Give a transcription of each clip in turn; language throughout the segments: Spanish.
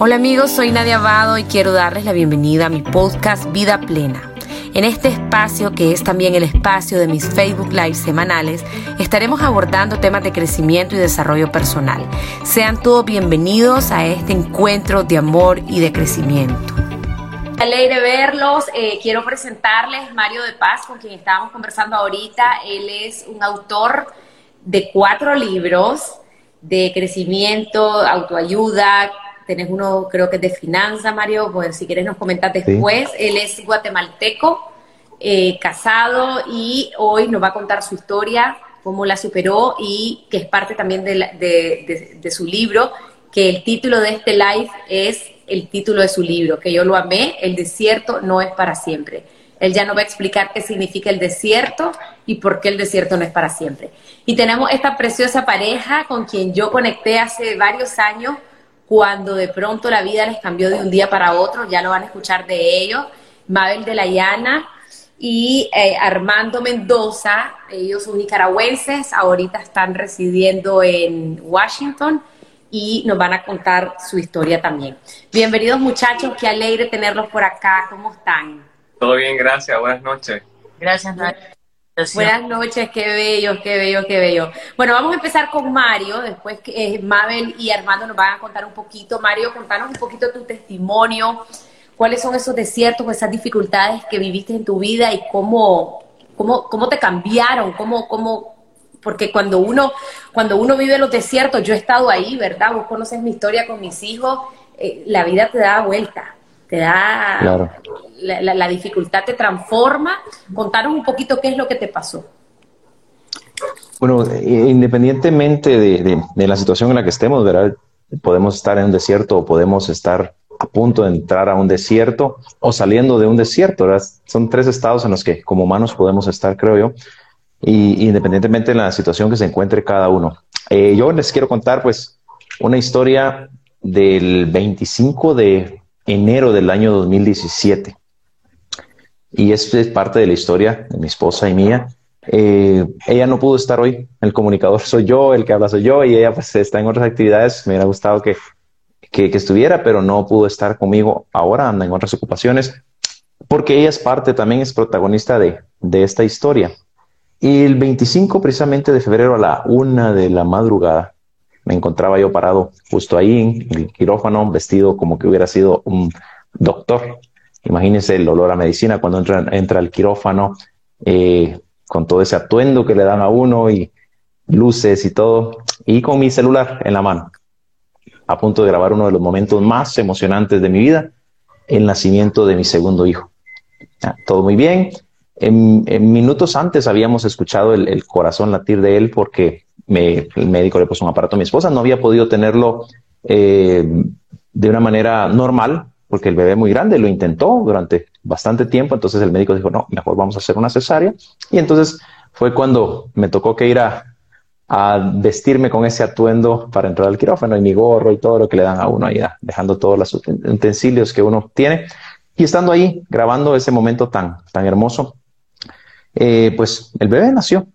Hola amigos, soy Nadia Abado y quiero darles la bienvenida a mi podcast Vida Plena. En este espacio, que es también el espacio de mis Facebook Live semanales, estaremos abordando temas de crecimiento y desarrollo personal. Sean todos bienvenidos a este encuentro de amor y de crecimiento. Alegre verlos. Eh, quiero presentarles Mario de Paz, con quien estábamos conversando ahorita. Él es un autor de cuatro libros de crecimiento, autoayuda, tenés uno creo que es de finanzas, Mario, pues si quieres nos comentas después. Él es guatemalteco, eh, casado y hoy nos va a contar su historia, cómo la superó y que es parte también de, de, su libro, que el título de este live es el título de su libro, que yo lo amé, El desierto no es para siempre. Él ya nos va a explicar qué significa el desierto y por qué el desierto no es para siempre. Y tenemos esta preciosa pareja con quien yo conecté hace varios años cuando de pronto la vida les cambió de un día para otro, ya lo van a escuchar de ellos, Mabel de la Llana y eh, Armando Mendoza, ellos son nicaragüenses, ahorita están residiendo en Washington y nos van a contar su historia también. Bienvenidos muchachos, qué alegre tenerlos por acá, ¿cómo están? Todo bien, gracias, buenas noches. Gracias, Nadia. Buenas noches, qué bello, qué bello, qué bello. Bueno, vamos a empezar con Mario, después que eh, Mabel y Armando nos van a contar un poquito. Mario, contanos un poquito tu testimonio, cuáles son esos desiertos esas dificultades que viviste en tu vida y cómo, cómo, cómo te cambiaron, cómo, cómo, porque cuando uno, cuando uno vive los desiertos, yo he estado ahí, ¿verdad? Vos conoces mi historia con mis hijos, eh, la vida te da vuelta te da la, dificultad te transforma. Contanos un poquito qué es lo que te pasó. Bueno, eh, independientemente de, la situación en la que estemos, ¿verdad? Podemos estar en un desierto o podemos estar a punto de entrar a un desierto o saliendo de un desierto, ¿verdad? Son tres estados en los que como humanos podemos estar, creo yo, y independientemente de la situación que se encuentre cada uno. Eh, yo les quiero contar, pues, una historia del 25 de enero del año 2017. Y es parte de la historia de mi esposa y mía. Eh, ella no pudo estar hoy, el comunicador soy yo, el que habla soy yo, y ella pues está en otras actividades. Me hubiera gustado que, que, estuviera, pero no pudo estar conmigo ahora, anda en otras ocupaciones, porque ella es parte, también es protagonista de, de esta historia. Y el 25 precisamente de febrero a la una de la madrugada, me encontraba yo parado justo ahí en el quirófano, vestido como que hubiera sido un doctor. Imagínense el olor a medicina cuando entra, entra quirófano, eh, con todo ese atuendo que le dan a uno y luces y todo, y con mi celular en la mano, a punto de grabar uno de los momentos más emocionantes de mi vida, el nacimiento de mi segundo hijo. todo muy bien. En, minutos antes habíamos escuchado el corazón latir de él porque el médico le puso un aparato a mi esposa, no había podido tenerlo eh, de una manera normal, porque el bebé muy grande lo intentó durante bastante tiempo, entonces el médico dijo, no, mejor vamos a hacer una cesárea. Y entonces fue cuando me tocó que ir a, a vestirme con ese atuendo para entrar al quirófano y mi gorro y todo lo que le dan a uno ahí, dejando todos los utensilios que uno tiene. Y estando ahí grabando ese momento tan, tan hermoso, eh, pues el bebé nació,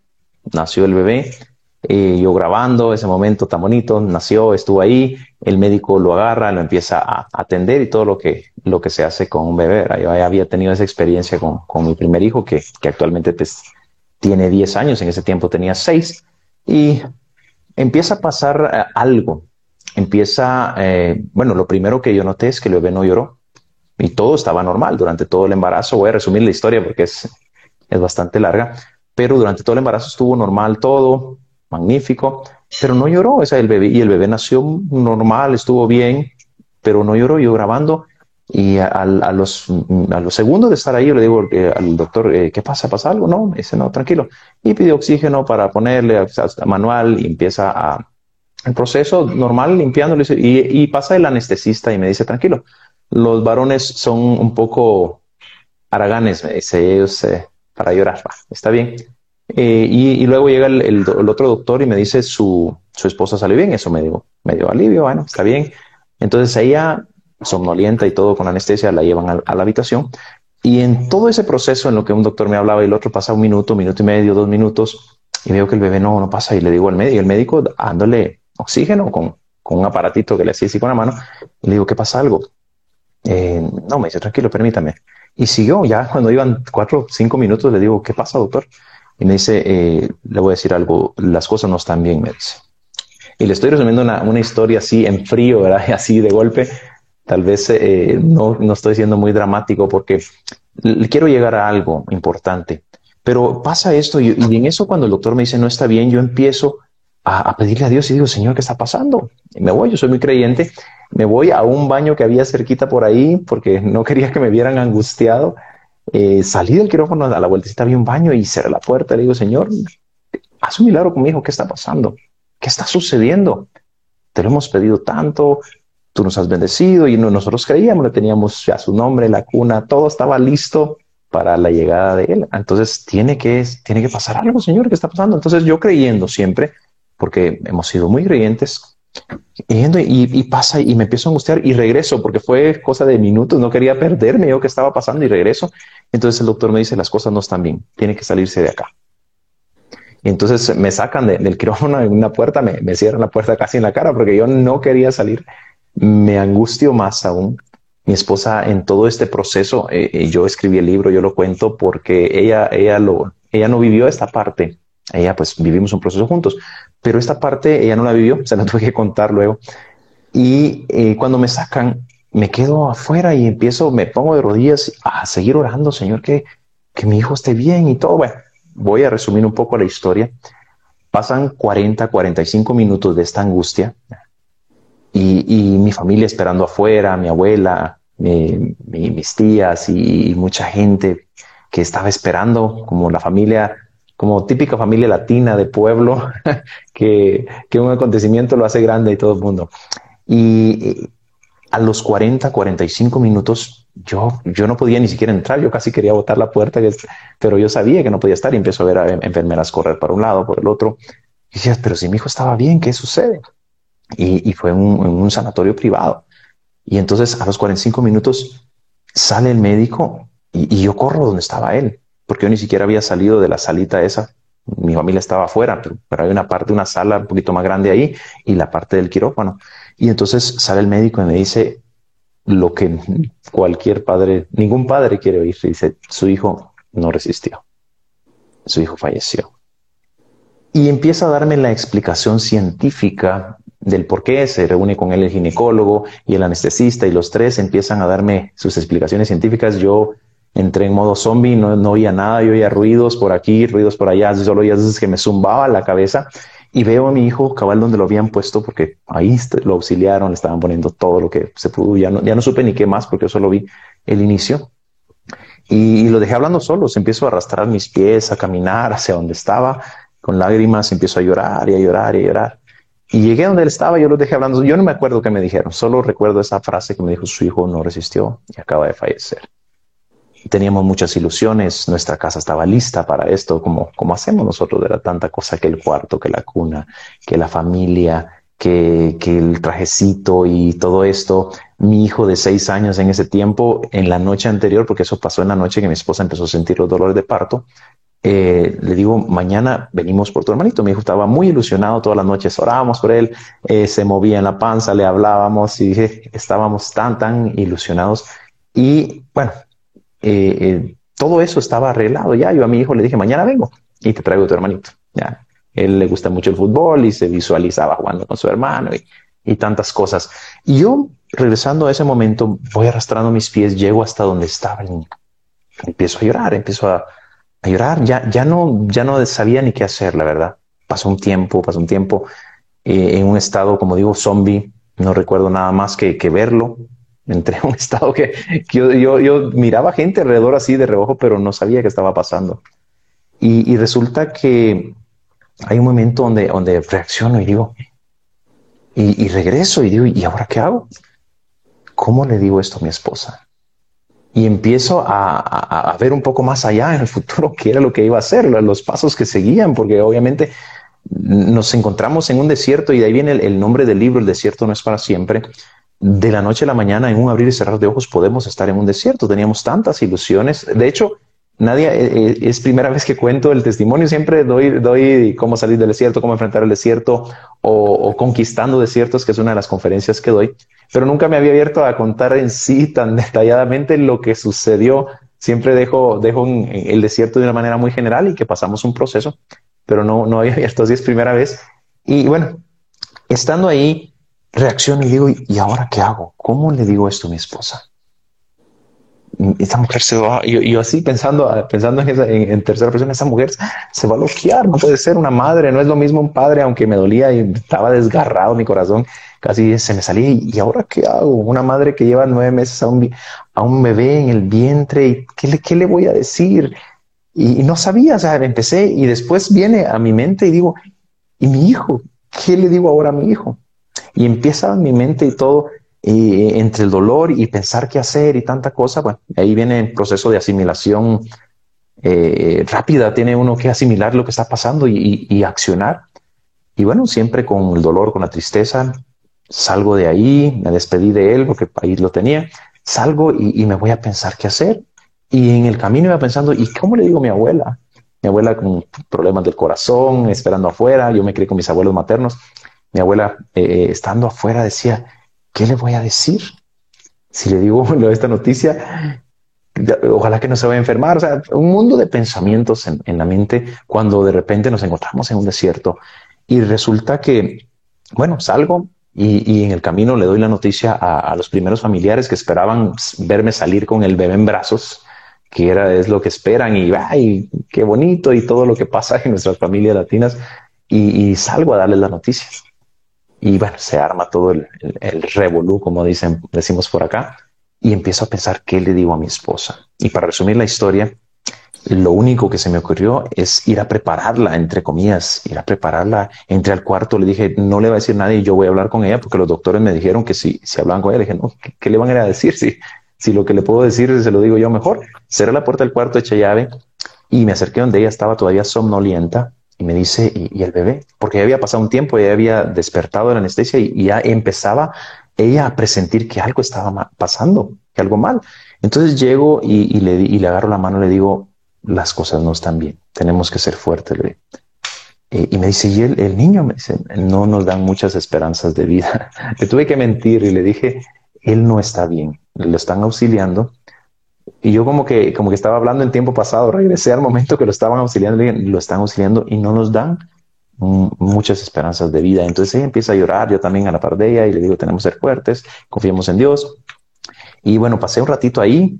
nació el bebé eh, yo grabando ese momento tan bonito, nació, estuvo ahí, el médico lo agarra, lo empieza a atender y todo lo que, lo que se hace con un bebé. Yo había tenido esa experiencia con, con mi primer hijo, que, que actualmente pues, tiene 10 años, en ese tiempo tenía 6, y empieza a pasar eh, algo. Empieza, eh, bueno, lo primero que yo noté es que el bebé no lloró y todo estaba normal durante todo el embarazo. Voy a resumir la historia porque es, es bastante larga, pero durante todo el embarazo estuvo normal todo, magnífico, pero no lloró, o sea, el bebé, y el bebé nació normal, estuvo bien, pero no lloró, yo grabando, y a, los, a los segundos de estar ahí, yo le digo eh, al doctor, eh, ¿qué pasa? ¿Pasa algo? No, dice, no, tranquilo. Y pide oxígeno para ponerle manual y empieza a, el proceso normal limpiándole y, y pasa el anestesista y me dice, tranquilo, los varones son un poco haraganes, me dice ellos, eh, para llorar, está bien. Eh, y, luego llega el, otro doctor y me dice su, esposa salió bien, eso me dio, me dio alivio, bueno, está bien. Entonces ella, somnolienta y todo con anestesia, la llevan a, la habitación. Y en todo ese proceso en lo que un doctor me hablaba y el otro pasa un minuto, minuto y medio, dos minutos, y veo que el bebé no, no pasa y le digo al médico, el médico dándole oxígeno con, con un aparatito que le hacía así con la mano. Le digo, ¿qué pasa algo? Eh, no, me dice, tranquilo, permítame. Y siguió, ya cuando iban cuatro cinco minutos, le digo, ¿qué pasa, doctor? Y me dice, eh, le voy a decir algo, las cosas no están bien, me dice. Y le estoy resumiendo una, una historia así en frío, ¿verdad? Así de golpe. Tal vez eh, no, no estoy siendo muy dramático porque quiero llegar a algo importante. Pero pasa esto y, en eso cuando el doctor me dice no está bien, yo empiezo a, a, pedirle a Dios y digo, Señor, ¿qué está pasando? Me voy, yo soy muy creyente, me voy a un baño que había cerquita por ahí porque no quería que me vieran angustiado. Eh, salí del quirófano a la vueltecita, había un baño y cerré la puerta. Le digo, Señor, haz un milagro conmigo, ¿qué está pasando? ¿Qué está sucediendo? Te lo hemos pedido tanto, tú nos has bendecido y nosotros creíamos, le teníamos ya su nombre, la cuna, todo estaba listo para la llegada de él. Entonces tiene que, tiene que pasar algo, Señor, ¿qué está pasando? Entonces yo creyendo siempre, porque hemos sido muy creyentes, y, y, pasa y me empiezo a angustiar y regreso porque fue cosa de minutos, no quería perderme yo qué estaba pasando y regreso. Entonces el doctor me dice, las cosas no están bien, tiene que salirse de acá. Entonces me sacan de, del quirófano en una puerta, me, me cierran la puerta casi en la cara porque yo no quería salir. Me angustio más aún. Mi esposa en todo este proceso, eh, eh, yo escribí el libro, yo lo cuento porque ella, ella, lo, ella no vivió esta parte. Ella pues vivimos un proceso juntos, pero esta parte ella no la vivió, se la tuve que contar luego. Y eh, cuando me sacan, me quedo afuera y empiezo, me pongo de rodillas a seguir orando, Señor, que, que mi hijo esté bien y todo. Bueno, voy a resumir un poco la historia. Pasan 40, 45 minutos de esta angustia y, y mi familia esperando afuera, mi abuela, mi, mi, mis tías y mucha gente que estaba esperando, como la familia como típica familia latina de pueblo, que, un acontecimiento lo hace grande y todo el mundo. Y a los 40, 45 minutos, yo, yo no podía ni siquiera entrar, yo casi quería botar la puerta, pero yo sabía que no podía estar y empiezo a ver a enfermeras correr para un lado, por el otro. Y decías, pero si mi hijo estaba bien, ¿qué sucede? Y, fue en un, sanatorio privado. Y entonces a los 45 minutos sale el médico y yo corro donde estaba él porque yo ni siquiera había salido de la salita esa. Mi familia estaba afuera, pero, pero hay una parte, una sala un poquito más grande ahí y la parte del quirófano. Y entonces sale el médico y me dice lo que cualquier padre, ningún padre quiere oír. Dice, su hijo no resistió. Su hijo falleció. Y empieza a darme la explicación científica del por qué. Se reúne con él el ginecólogo y el anestesista y los tres empiezan a darme sus explicaciones científicas. Yo entré en modo zombie, no, no oía nada, yo oía ruidos por aquí, ruidos por allá, solo oía veces que me zumbaba la cabeza. Y veo a mi hijo cabal donde lo habían puesto porque ahí lo auxiliaron, le estaban poniendo todo lo que se pudo, ya no, ya no supe ni qué más porque yo solo vi el inicio. Y, lo dejé hablando solo, empiezo a arrastrar mis pies, a caminar hacia donde estaba, con lágrimas, empiezo a llorar y a llorar y a llorar. Y llegué donde él estaba, yo lo dejé hablando, yo no me acuerdo qué me dijeron, solo recuerdo esa frase que me dijo su hijo no resistió y acaba de fallecer teníamos muchas ilusiones, nuestra casa estaba lista para esto, como, como hacemos nosotros, era tanta cosa que el cuarto, que la cuna, que la familia, que, que el trajecito y todo esto. Mi hijo de seis años en ese tiempo, en la noche anterior, porque eso pasó en la noche que mi esposa empezó a sentir los dolores de parto, eh, le digo, mañana venimos por tu hermanito. Mi hijo estaba muy ilusionado todas las noches, orábamos por él, eh, se movía en la panza, le hablábamos y dije, estábamos tan, tan ilusionados. Y bueno, eh, eh, todo eso estaba arreglado ya. Yo a mi hijo le dije, mañana vengo y te traigo a tu hermanito. Ya, él le gusta mucho el fútbol y se visualizaba jugando con su hermano y, tantas cosas. Y yo, regresando a ese momento, voy arrastrando mis pies, llego hasta donde estaba el niño. Empiezo a llorar, empiezo a, llorar. Ya, ya, no, ya no sabía ni qué hacer, la verdad. Pasó un tiempo, pasó un tiempo eh, en un estado, como digo, zombie. No recuerdo nada más que verlo, entré a un estado que, yo, yo, yo, miraba gente alrededor así de reojo, pero no sabía qué estaba pasando. Y, resulta que hay un momento donde, donde reacciono y digo, y, regreso y digo, ¿y ahora qué hago? ¿Cómo le digo esto a mi esposa? Y empiezo a, a, ver un poco más allá en el futuro qué era lo que iba a hacer, los pasos que seguían, porque obviamente nos encontramos en un desierto y de ahí viene el nombre del libro, el desierto no es para siempre de la noche a la mañana, en un abrir y cerrar de ojos, podemos estar en un desierto. Teníamos tantas ilusiones. De hecho, nadie eh, eh, es primera vez que cuento el testimonio. Siempre doy, doy cómo salir del desierto, cómo enfrentar el desierto o, conquistando desiertos, que es una de las conferencias que doy. Pero nunca me había abierto a contar en sí tan detalladamente lo que sucedió. Siempre dejo, dejo el desierto de una manera muy general y que pasamos un proceso, pero no, no había abierto así es primera vez. Y bueno, estando ahí, reacciono y digo, ¿y ahora qué hago? ¿Cómo le digo esto a mi esposa? esta mujer se va, yo, yo así pensando, pensando en, esa, en, tercera persona, esa mujer se va a bloquear, no puede ser una madre, no es lo mismo un padre, aunque me dolía y estaba desgarrado mi corazón, casi se me salía, ¿y ahora qué hago? Una madre que lleva nueve meses a un, a un bebé en el vientre, ¿y qué, le, qué le voy a decir? Y, y no sabía, o sea, empecé y después viene a mi mente y digo, ¿y mi hijo? ¿Qué le digo ahora a mi hijo? Y empieza mi mente y todo, y entre el dolor y pensar qué hacer y tanta cosa, bueno, ahí viene el proceso de asimilación eh, rápida, tiene uno que asimilar lo que está pasando y, accionar. Y bueno, siempre con el dolor, con la tristeza, salgo de ahí, me despedí de él porque ahí lo tenía, salgo y, me voy a pensar qué hacer. Y en el camino iba pensando, ¿y cómo le digo a mi abuela? Mi abuela con problemas del corazón, esperando afuera, yo me crié con mis abuelos maternos. Mi abuela, eh, estando afuera, decía, ¿qué le voy a decir? Si le digo esta noticia, ojalá que no se vaya a enfermar. O sea, un mundo de pensamientos en, la mente cuando de repente nos encontramos en un desierto y resulta que, bueno, salgo y, en el camino le doy la noticia a, los primeros familiares que esperaban verme salir con el bebé en brazos, que era, es lo que esperan y, ay, qué bonito y todo lo que pasa en nuestras familias latinas. Y, y salgo a darles la noticia y bueno, se arma todo el, el, revolú, como dicen, decimos por acá, y empiezo a pensar qué le digo a mi esposa. Y para resumir la historia, lo único que se me ocurrió es ir a prepararla, entre comillas, ir a prepararla. Entré al cuarto, le dije, no le va a decir nadie, yo voy a hablar con ella, porque los doctores me dijeron que si, si hablaban con ella, dije, no, ¿qué, le van a ir a decir? Si, si lo que le puedo decir se lo digo yo mejor. Cerré la puerta del cuarto, eché llave y me acerqué donde ella estaba todavía somnolienta y me dice, ¿y, el bebé? Porque ya había pasado un tiempo, ya había despertado de la anestesia y, ya empezaba ella a presentir que algo estaba pasando, que algo mal. Entonces llego y, le, y le agarro la mano y le digo, las cosas no están bien, tenemos que ser fuertes. Le y me dice, y el, el, niño me dice, no nos dan muchas esperanzas de vida. le tuve que mentir y le dije, él no está bien, lo están auxiliando y yo como que, como que estaba hablando en tiempo pasado, regresé al momento que lo estaban auxiliando, lo están auxiliando y no nos dan muchas esperanzas de vida. Entonces ella empieza a llorar, yo también a la par de ella y le digo, tenemos que ser fuertes, confiemos en Dios. Y bueno, pasé un ratito ahí,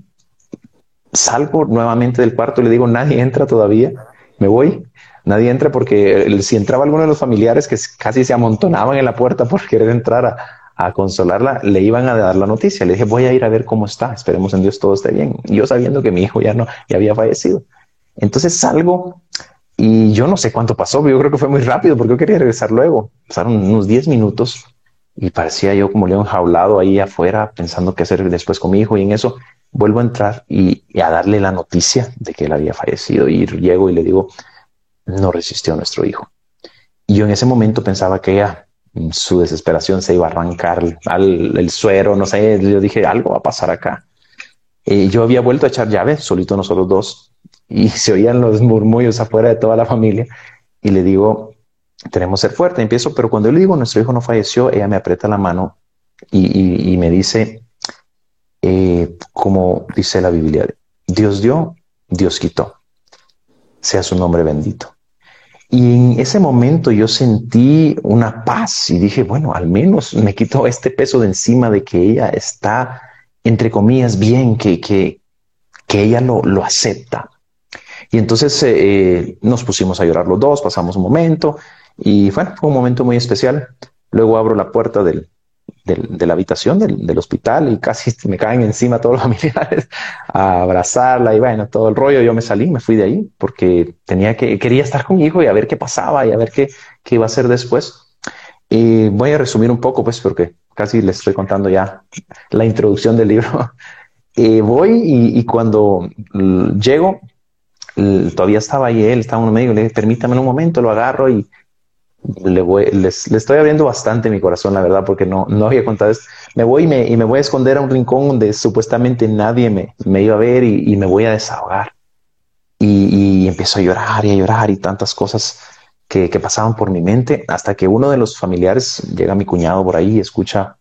salgo nuevamente del cuarto y le digo, nadie entra todavía, me voy. Nadie entra porque si entraba alguno de los familiares que casi se amontonaban en la puerta por querer entrar a, a consolarla, le iban a dar la noticia. Le dije, voy a ir a ver cómo está, esperemos en Dios todo esté bien. Yo sabiendo que mi hijo ya no, ya había fallecido. Entonces salgo y yo no sé cuánto pasó, yo creo que fue muy rápido porque yo quería regresar luego. Pasaron unos 10 minutos y parecía yo como león jaulado ahí afuera pensando qué hacer después con mi hijo y en eso vuelvo a entrar y, a darle la noticia de que él había fallecido y llego y le digo, no resistió nuestro hijo. Y yo en ese momento pensaba que ella su desesperación se iba a arrancar al, el suero, no sé, yo dije, algo va a pasar acá. Y yo había vuelto a echar llave, solito nosotros dos, y se oían los murmullos afuera de toda la familia, y le digo, tenemos que ser fuerte, empiezo, pero cuando le digo, nuestro hijo no falleció, ella me aprieta la mano y, y, me dice, eh, como dice la Biblia, Dios dio, Dios quitó, sea su nombre bendito. Y en ese momento yo sentí una paz y dije, bueno, al menos me quitó este peso de encima de que ella está, entre comillas, bien, que, que, que ella lo, lo acepta. Y entonces eh, nos pusimos a llorar los dos, pasamos un momento y fue un momento muy especial. Luego abro la puerta del, de la habitación del, hospital y casi me caen encima todos los familiares a abrazarla y bueno, todo el rollo. Yo me salí, me fui de ahí porque tenía que, quería estar con mi hijo y a ver qué pasaba y a ver qué, qué iba a hacer después. Y voy a resumir un poco, pues, porque casi les estoy contando ya la introducción del libro. y voy y, cuando llego, todavía estaba ahí él, estaba en medio, le dije, permítame un momento, lo agarro y le, voy, les, estoy abriendo bastante mi corazón, la verdad, porque no, no había contado esto. Me voy y me, y me voy a esconder a un rincón donde supuestamente nadie me, me iba a ver y, me voy a desahogar. y, empiezo a llorar y a llorar y tantas cosas que, que, pasaban por mi mente hasta que uno de los familiares llega mi cuñado por ahí, escucha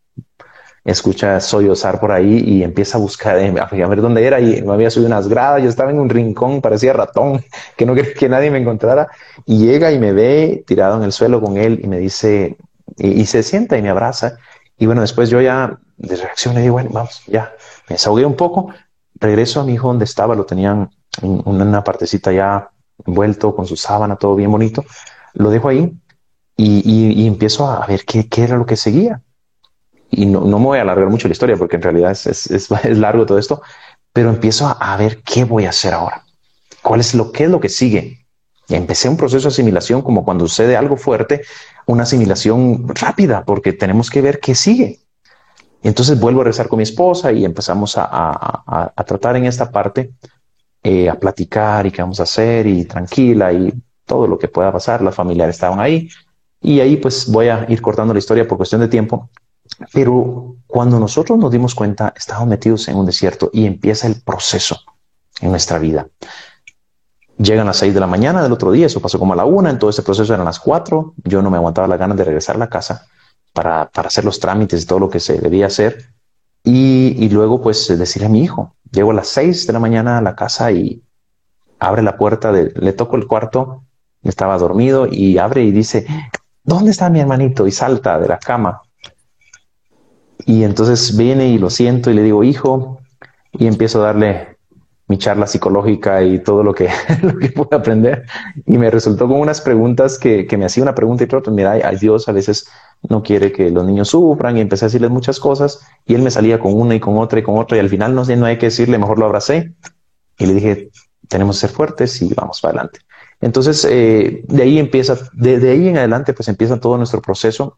escucha sollozar por ahí y empieza a buscar, eh, a ver dónde era y me había subido unas gradas, yo estaba en un rincón, parecía ratón, que no quería que nadie me encontrara y llega y me ve tirado en el suelo con él y me dice, y, se sienta y me abraza y bueno, después yo ya de reacción le digo, bueno, vamos, ya, me desahogué un poco, regreso a mi hijo donde estaba, lo tenían en una partecita ya envuelto con su sábana, todo bien bonito, lo dejo ahí y, y, empiezo a ver qué, qué era lo que seguía y no, no, me voy a alargar mucho la historia porque en realidad es, es, es, largo todo esto, pero empiezo a, ver qué voy a hacer ahora. ¿Cuál es lo que es lo que sigue? Y empecé un proceso de asimilación como cuando sucede algo fuerte, una asimilación rápida porque tenemos que ver qué sigue. Y entonces vuelvo a rezar con mi esposa y empezamos a, a, a tratar en esta parte, eh, a platicar y qué vamos a hacer y tranquila y todo lo que pueda pasar. Las familiares estaban ahí y ahí pues voy a ir cortando la historia por cuestión de tiempo. Pero cuando nosotros nos dimos cuenta, estábamos metidos en un desierto y empieza el proceso en nuestra vida. Llegan las seis de la mañana del otro día, eso pasó como a la una, en todo ese proceso eran las cuatro, yo no me aguantaba la ganas de regresar a la casa para, para hacer los trámites y todo lo que se debía hacer. Y, y luego pues decirle a mi hijo, llego a las seis de la mañana a la casa y abre la puerta, de, le toco el cuarto, estaba dormido y abre y dice, ¿dónde está mi hermanito? Y salta de la cama y entonces viene y lo siento y le digo, hijo, y empiezo a darle mi charla psicológica y todo lo que, lo pude aprender. Y me resultó con unas preguntas que, que me hacía una pregunta y otra, mira, ay, Dios a veces no quiere que los niños sufran y empecé a decirles muchas cosas y él me salía con una y con otra y con otra y al final no sé, no hay que decirle, mejor lo abracé y le dije, tenemos que ser fuertes y vamos para adelante. Entonces, eh, de ahí empieza, de ahí en adelante, pues empieza todo nuestro proceso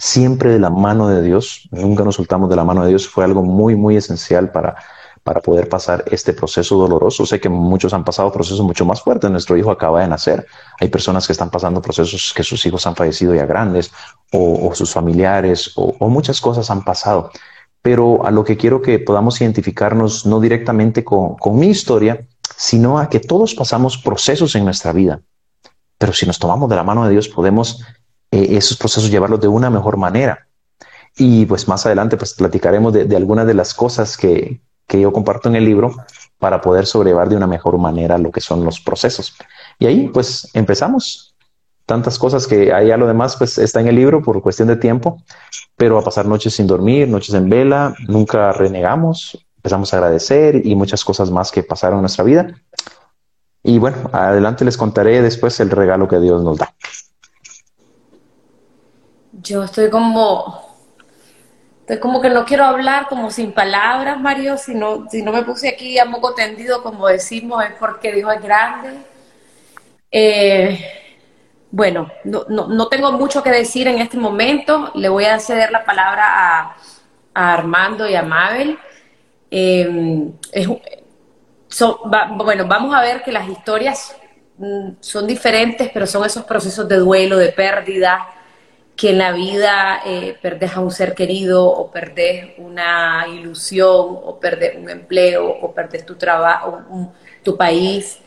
siempre de la mano de Dios, nunca nos soltamos de la mano de Dios, fue algo muy, muy esencial para, para poder pasar este proceso doloroso. Sé que muchos han pasado procesos mucho más fuertes. Nuestro hijo acaba de nacer. Hay personas que están pasando procesos que sus hijos han fallecido ya grandes o, sus familiares o, muchas cosas han pasado. Pero a lo que quiero que podamos identificarnos no directamente con, con mi historia, sino a que todos pasamos procesos en nuestra vida. Pero si nos tomamos de la mano de Dios, podemos eh, esos procesos llevarlos de una mejor manera. Y pues más adelante pues platicaremos de, algunas de las cosas que, que, yo comparto en el libro para poder sobrellevar de una mejor manera lo que son los procesos. Y ahí pues empezamos. Tantas cosas que allá lo demás pues está en el libro por cuestión de tiempo, pero a pasar noches sin dormir, noches en vela, nunca renegamos, empezamos a agradecer y muchas cosas más que pasaron en nuestra vida. Y bueno, adelante les contaré después el regalo que Dios nos da. Yo estoy como, estoy como que no quiero hablar como sin palabras, Mario, si no, si no me puse aquí a moco tendido, como decimos, es porque Dios es grande. Eh, bueno, no, no, tengo mucho que decir en este momento, le voy a ceder la palabra a, Armando y a Mabel. Eh, bueno, vamos a ver que las historias mm, son diferentes, pero son esos procesos de duelo, de pérdida, que en la vida eh, a un ser querido o perdés una ilusión o perdés un empleo o perdés tu trabajo, tu país.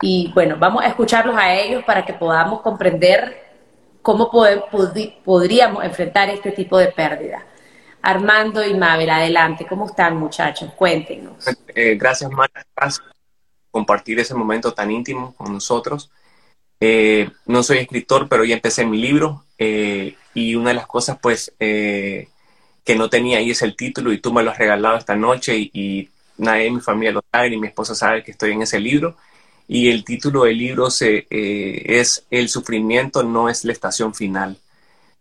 Y bueno, vamos a escucharlos a ellos para que podamos comprender cómo podríamos enfrentar este tipo de pérdida. Armando y Mabel, adelante. ¿Cómo están, muchachos? Cuéntenos. Eh, gracias, Marta, por compartir ese momento tan íntimo con nosotros. Eh, no soy escritor, pero ya empecé mi libro eh, y una de las cosas pues eh, que no tenía ahí es el título y tú me lo has regalado esta noche y, nadie de mi familia lo sabe ni mi esposa sabe que estoy en ese libro y el título del libro se, es El sufrimiento no es la estación final.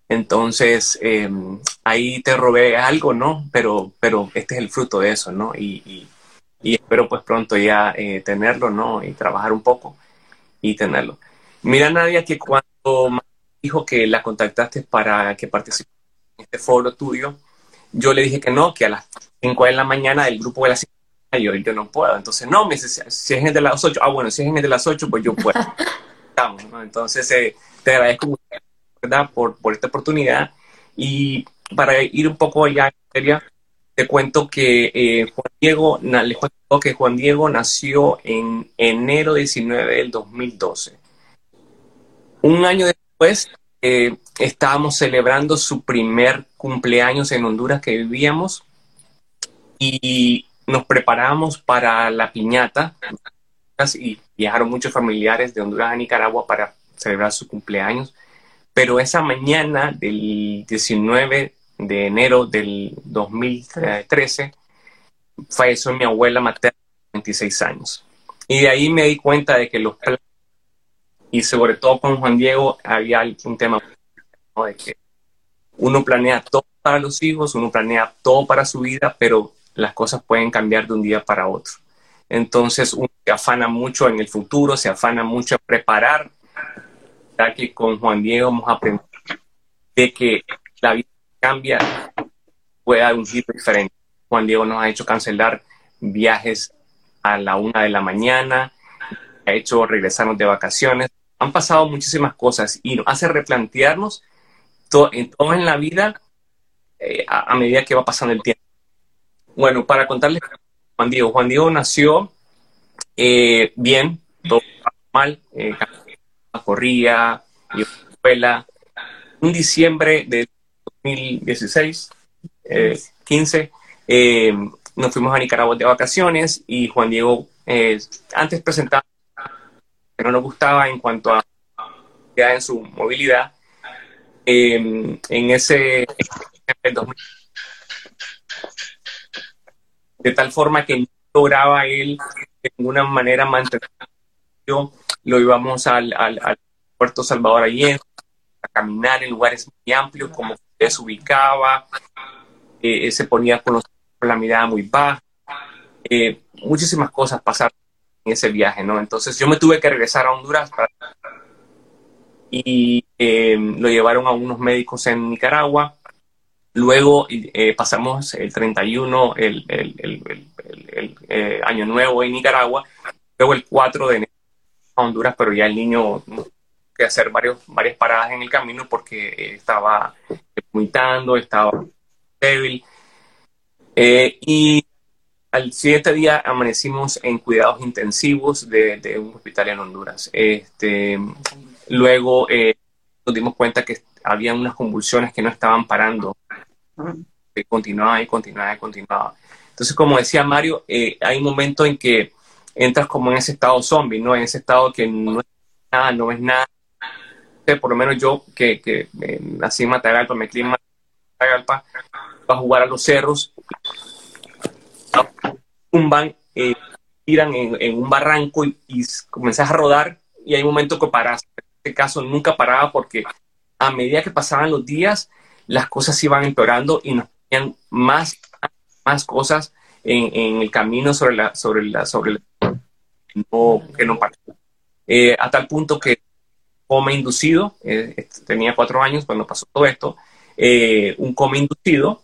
Entonces, em, ahí te robé algo, ¿no? Pero, pero este es el fruto de eso, ¿no? Y, y espero pues pronto ya tenerlo, ¿no? Y trabajar un poco y tenerlo. Mira, Nadia, que cuando dijo que la contactaste para que participe en este foro tuyo, yo le dije que no, que a las 5 de la mañana del grupo de las 5 yo, yo no puedo. Entonces, no, me dice, si es el de las 8, ah, bueno, si es el de las 8, pues yo puedo. Entonces, eh, te agradezco mucho, ¿verdad? Por, por esta oportunidad. Y para ir un poco allá en serio, te cuento que eh, Juan Diego, les cuento que Juan Diego nació en enero 19 del 2012. Un año después eh, estábamos celebrando su primer cumpleaños en Honduras que vivíamos y nos preparamos para la piñata y viajaron muchos familiares de Honduras a Nicaragua para celebrar su cumpleaños. Pero esa mañana del 19 de enero del 2013, falleció mi abuela materna, 26 años. Y de ahí me di cuenta de que los y sobre todo con Juan Diego había un tema de que uno planea todo para los hijos, uno planea todo para su vida, pero las cosas pueden cambiar de un día para otro. Entonces uno se afana mucho en el futuro, se afana mucho a preparar, ya que con Juan Diego hemos aprendido de que la vida cambia, puede dar un giro diferente. Juan Diego nos ha hecho cancelar viajes a la una de la mañana, ha hecho regresarnos de vacaciones. Han pasado muchísimas cosas y nos hace replantearnos todo en, la vida eh, a, medida que va pasando el tiempo. Bueno, para contarles Juan Diego. Juan Diego nació eh, bien, todo mal, eh, corría, iba a la escuela. En diciembre de 2016, 15, eh, nos fuimos a Nicaragua de vacaciones y Juan Diego antes presentaba que no nos gustaba en cuanto a en su movilidad. en ese de tal forma que lograba él de ninguna manera mantener lo íbamos al, al, Puerto Salvador Allende a caminar en lugares muy amplios como se ubicaba, eh, eh, se ponía con, la mirada muy baja, eh, muchísimas cosas pasaron ese viaje, ¿no? Entonces yo me tuve que regresar a Honduras y lo llevaron a unos médicos en Nicaragua. Luego pasamos el 31, el, el, Año Nuevo en Nicaragua. Luego el 4 de enero a Honduras, pero ya el niño que hacer varias paradas en el camino porque estaba vomitando, estaba débil. Eh, y al siguiente día amanecimos en cuidados intensivos de, un hospital en Honduras. Este, luego eh, nos dimos cuenta que había unas convulsiones que no estaban parando. Que continuaba y continuaba y continuaba. Entonces, como decía Mario, eh, hay un momento en que entras como en ese estado zombie, ¿no? En ese estado que no es nada, no es nada, por lo menos yo que, que eh, nací en Matagalpa, me crié en Matagalpa, a jugar a los cerros, tumban, eh, tiran en, un barranco y, comenzás a rodar y hay un momento que paras. En este caso nunca paraba porque a medida que pasaban los días, las cosas iban empeorando y nos ponían más, más cosas en, el camino sobre la, sobre la, sobre no, que no eh, a tal punto que coma inducido, eh, tenía cuatro años cuando pasó todo esto, eh, un coma inducido,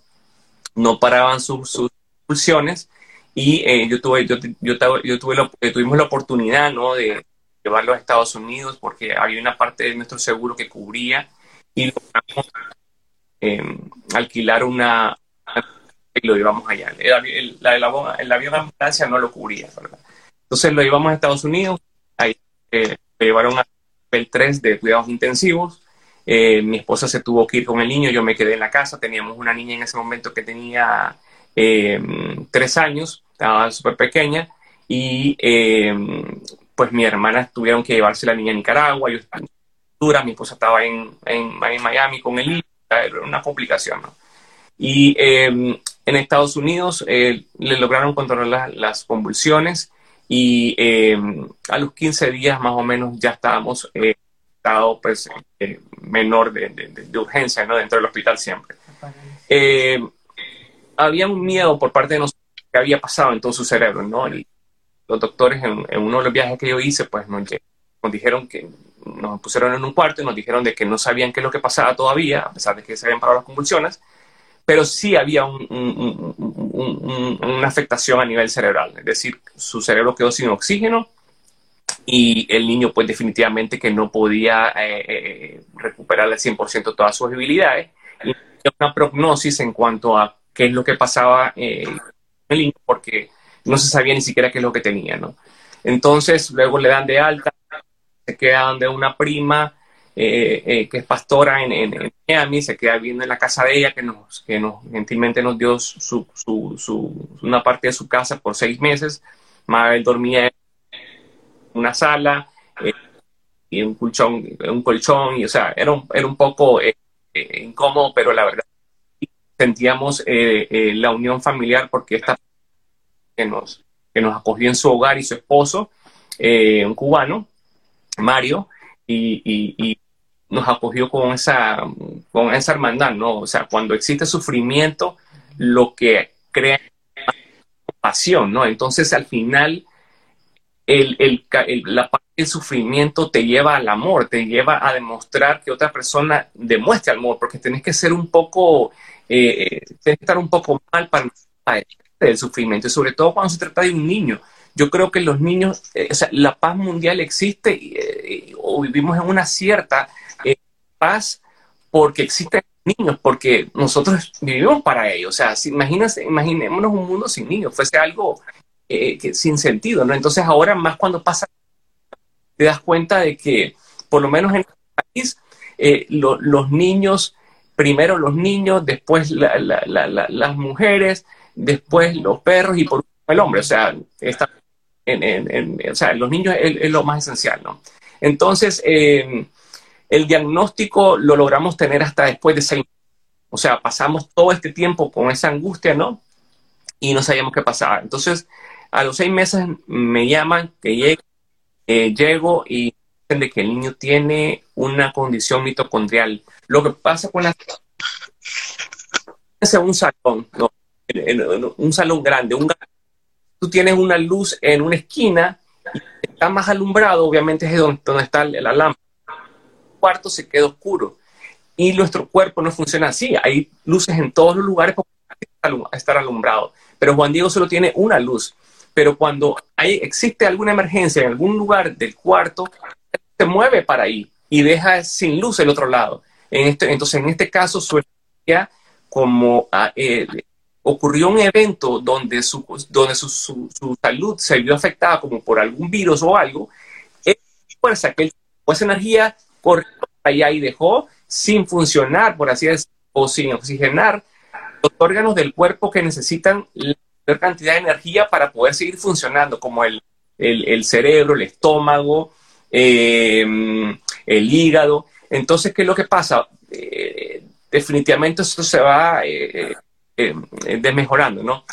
no paraban sus, sus pulsiones y eh, yo tuve, yo, yo, tuve tuvimos la oportunidad ¿no? de llevarlo a Estados Unidos porque había una parte de nuestro seguro que cubría y logramos alquilar una y lo llevamos allá. El, la, el, avión de ambulancia no lo cubría, Entonces lo llevamos a Estados Unidos, ahí lo llevaron a el 3 de cuidados intensivos. Eh, mi esposa se tuvo que ir con el niño, yo me quedé en la casa. Teníamos una niña en ese momento que tenía eh, tres años, estaba súper pequeña, y eh, pues mi hermana tuvieron que llevarse la niña a Nicaragua. Yo estaba en mi esposa estaba en, en, Miami con el era una complicación. Y en Estados Unidos le lograron controlar las convulsiones y eh, a los 15 días más o menos ya estábamos en eh, estado pues, eh, menor de, de, urgencia ¿no? dentro del hospital siempre. Había un miedo por parte de nosotros que había pasado en todo su cerebro, ¿no? Y los doctores en, uno de los viajes que yo hice, pues nos, nos dijeron que nos pusieron en un cuarto y nos dijeron de que no sabían qué es lo que pasaba todavía, a pesar de que se habían parado las convulsiones, pero sí había una afectación a nivel cerebral, es decir, su cerebro quedó sin oxígeno y el niño pues definitivamente que no podía eh, eh, recuperar al 100% todas sus habilidades y una prognosis en cuanto a qué es lo que pasaba eh, en porque no se sabía ni siquiera qué es lo que tenía, ¿no? Entonces, luego le dan de alta, se quedan de una prima eh, eh, que es pastora en, Miami, se queda viviendo en la casa de ella, que nos, que nos gentilmente nos dio su, su, su, una parte de su casa por seis meses. Mabel dormía en una sala eh, y un colchón, un colchón, y o sea, era un, era un poco incómodo, pero la verdad sentíamos la unión familiar porque esta que nos, que nos acogió en su hogar y su esposo, un cubano, Mario, y, nos acogió con esa, con esa hermandad, ¿no? O sea, cuando existe sufrimiento, lo que crea pasión, ¿no? Entonces, al final, el, el, la del sufrimiento te lleva al amor, te lleva a demostrar que otra persona demuestre amor, porque tenés que ser un poco, eh, que estar un poco mal para el sufrimiento, y sobre todo cuando se trata de un niño. Yo creo que los niños, eh, o sea, la paz mundial existe eh, o vivimos en una cierta eh, paz porque existen niños, porque nosotros vivimos para ellos. O sea, si, imagínense, imaginémonos un mundo sin niños, fuese algo que, sin sentido, ¿no? Entonces ahora más cuando pasa, te das cuenta de que, por lo menos en el país, los niños, primero los niños, después las mujeres, después los perros y por último el hombre. O sea, esta en, o sea, los niños es, lo más esencial, ¿no? Entonces, em, el diagnóstico lo logramos tener hasta después de seis O sea, pasamos todo este tiempo con esa angustia, ¿no? Y no sabíamos qué pasaba. Entonces, a los seis meses me llaman, que llego, eh, llego y dicen de que el niño tiene una condición mitocondrial. Lo que pasa con la... Es un salón, ¿no? un salón grande, un tú tienes una luz en una esquina y está más alumbrado, obviamente es donde, donde está la lámpara. El cuarto se queda oscuro y nuestro cuerpo no funciona así. Hay luces en todos los lugares para estar alumbrado, pero Juan Diego solo tiene una luz. Pero cuando hay, existe alguna emergencia en algún lugar del cuarto, se mueve para ahí y deja sin luz el otro lado. Este, entonces, en este caso, su como ah, eh, ocurrió un evento donde su, donde su, su, salud se vio afectada como por algún virus o algo, esa fuerza que él, esa energía corrió allá y dejó sin funcionar, por así decirlo, o sin oxigenar los órganos del cuerpo que necesitan la mayor cantidad de energía para poder seguir funcionando, como el, el, cerebro, el estómago, em, el hígado. Entonces, ¿qué es lo que pasa? Eh, definitivamente eso se va eh, eh, eh, desmejorando, ¿no?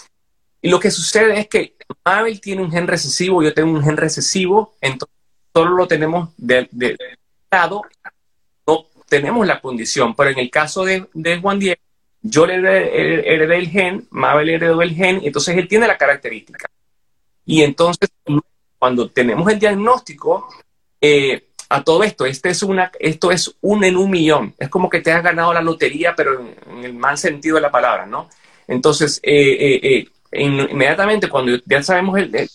Y lo que sucede es que Mabel tiene un gen recesivo, yo tengo un gen recesivo, entonces solo lo tenemos de, lado, no tenemos la condición, pero en el caso de, Juan Diego, yo le heredé, el gen, Mabel heredó el gen, entonces él tiene la característica. Y entonces, cuando tenemos el diagnóstico, eh, a todo esto, este es una, esto es un en un millón. Es como que te has ganado la lotería, pero en, el mal sentido de la palabra, ¿no? Entonces, eh, eh, eh, inmediatamente cuando ya sabemos el,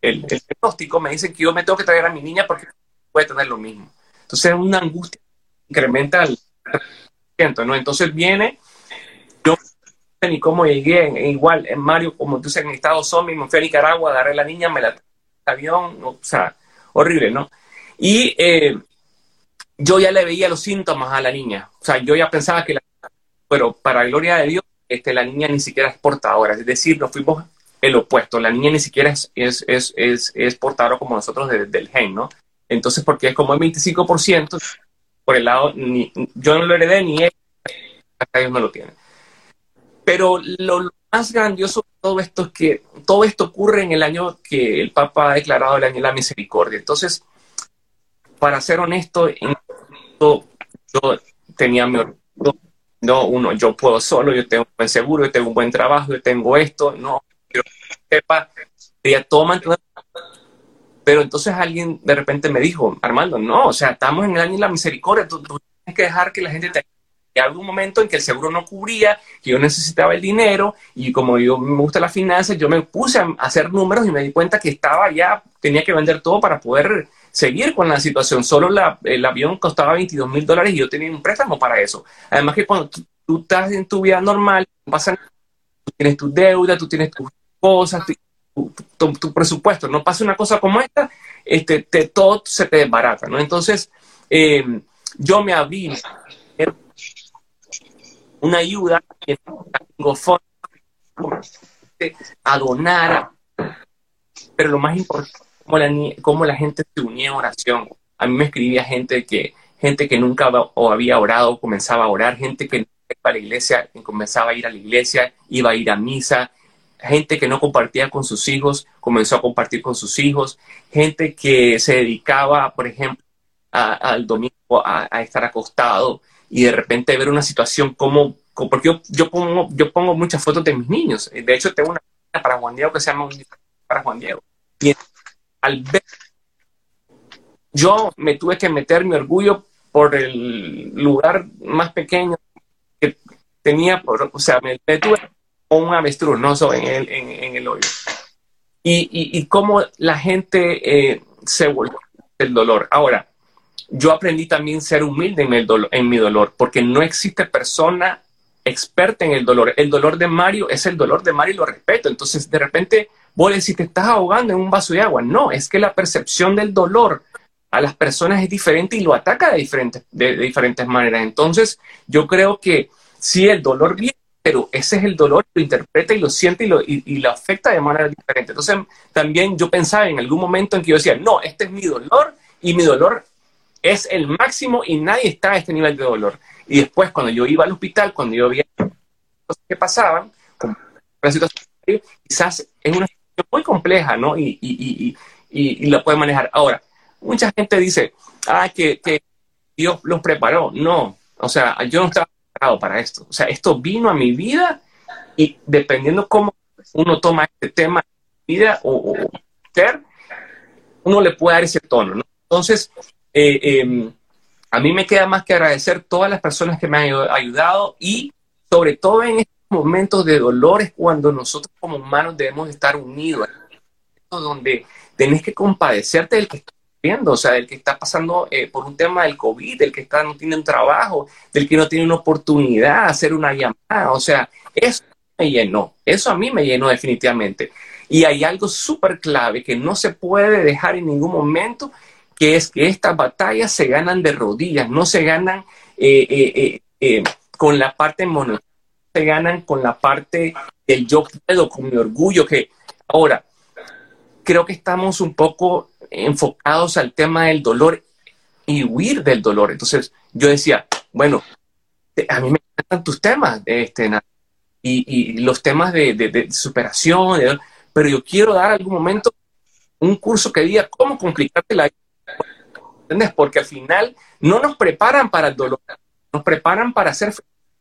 el, diagnóstico, me dicen que yo me tengo que traer a mi niña porque puede tener lo mismo. Entonces, es una angustia incrementa el ¿no? Entonces viene, yo no sé ni cómo llegué, igual en Mario, como tú sabes, en Estados Unidos, me fui a Nicaragua, agarré a la niña, me la traje avión, o sea, horrible, ¿no? Y eh, yo ya le veía los síntomas a la niña. O sea, yo ya pensaba que, la, pero para gloria de Dios, este, la niña ni siquiera es portadora. Es decir, nos fuimos el opuesto. La niña ni siquiera es, es, es, es, portadora como nosotros del gen, ¿no? Entonces, porque es como el 25%, por el lado, ni, yo no lo heredé ni ella, hasta ellos no lo tienen. Pero lo, más grandioso de todo esto es que todo esto ocurre en el año que el Papa ha declarado el año de la misericordia. Entonces, para ser honesto, yo, tenía mi no, uno, yo puedo solo, yo tengo un buen seguro, yo tengo un buen trabajo, yo tengo esto, no, que sepa, todo mantener. Pero entonces alguien de repente me dijo, Armando, no, o sea, estamos en el año de la misericordia, tú, tienes que dejar que la gente te... Algún momento en que el seguro no cubría, que yo necesitaba el dinero, y como yo me gusta la finanzas, yo me puse a hacer números y me di cuenta que estaba ya, tenía que vender todo para poder seguir con la situación. Solo el avión costaba 22 mil dólares y yo tenía un préstamo para eso. Además que cuando tú, estás en tu vida normal, pasan tú tienes tu deuda, tú tienes tus cosas, tu, presupuesto. No pasa una cosa como esta, este, te, todo se te desbarata, ¿no? Entonces, eh, yo me abrí una ayuda que a donar, pero lo más importante cómo la, cómo la gente se unía en oración. A mí me escribía gente que, gente que nunca o había orado comenzaba a orar, gente que iba a la iglesia comenzaba a ir a la iglesia, iba a ir a misa, gente que no compartía con sus hijos comenzó a compartir con sus hijos, gente que se dedicaba, por ejemplo, al domingo a, estar acostado y de repente ver una situación como, porque yo, yo, pongo, yo pongo muchas fotos de mis niños, de hecho tengo una para Juan Diego que se llama para Juan Diego. Y al ver, yo me tuve que meter mi orgullo por el lugar más pequeño que tenía, por, o sea, me, tuve un avestruz, ¿no? en, el, en, el hoyo. Y, y, cómo la gente eh, se volvió el dolor. Ahora, yo aprendí también ser humilde en, el dolor, en mi dolor, porque no existe persona experta en el dolor. El dolor de Mario es el dolor de Mario y lo respeto. Entonces, de repente, vos decís, te estás ahogando en un vaso de agua. No, es que la percepción del dolor a las personas es diferente y lo ataca de diferentes, de, diferentes maneras. Entonces, yo creo que sí, el dolor viene, pero ese es el dolor, lo interpreta y lo siente y lo, y, lo afecta de manera diferente. Entonces, también yo pensaba en algún momento en que yo decía, no, este es mi dolor y mi dolor es el máximo y nadie está a este nivel de dolor. Y después, cuando yo iba al hospital, cuando yo veía cosas que pasaban, quizás es una situación muy compleja, ¿no? Y, y, y, y, la puede manejar. Ahora, mucha gente dice, ah, que, que Dios los preparó. No, o sea, yo no estaba preparado para esto. O sea, esto vino a mi vida y dependiendo cómo uno toma este tema de vida o, o ser, uno le puede dar ese tono, ¿no? Entonces, eh, em, a mí me queda más que agradecer todas las personas que me han ayudado y sobre todo en estos momentos de dolores cuando nosotros como humanos debemos estar unidos, donde tenés que compadecerte del que está viendo, o sea, del que está pasando eh, por un tema del COVID, del que está, no tiene un trabajo, del que no tiene una oportunidad de hacer una llamada, o sea, eso me llenó, eso a mí me llenó definitivamente. Y hay algo súper clave que no se puede dejar en ningún momento que es que estas batallas se ganan de rodillas, no se ganan eh, eh, eh, con la parte monetaria, se ganan con la parte del yo puedo, con mi orgullo, que ahora creo que estamos un poco enfocados al tema del dolor y huir del dolor. Entonces yo decía, bueno, a mí me encantan tus temas, este, y, los temas de superación, pero yo quiero dar algún momento un curso que diga cómo complicarte la vida ¿Entendés? Porque al final no nos preparan para el dolor, nos preparan para hacer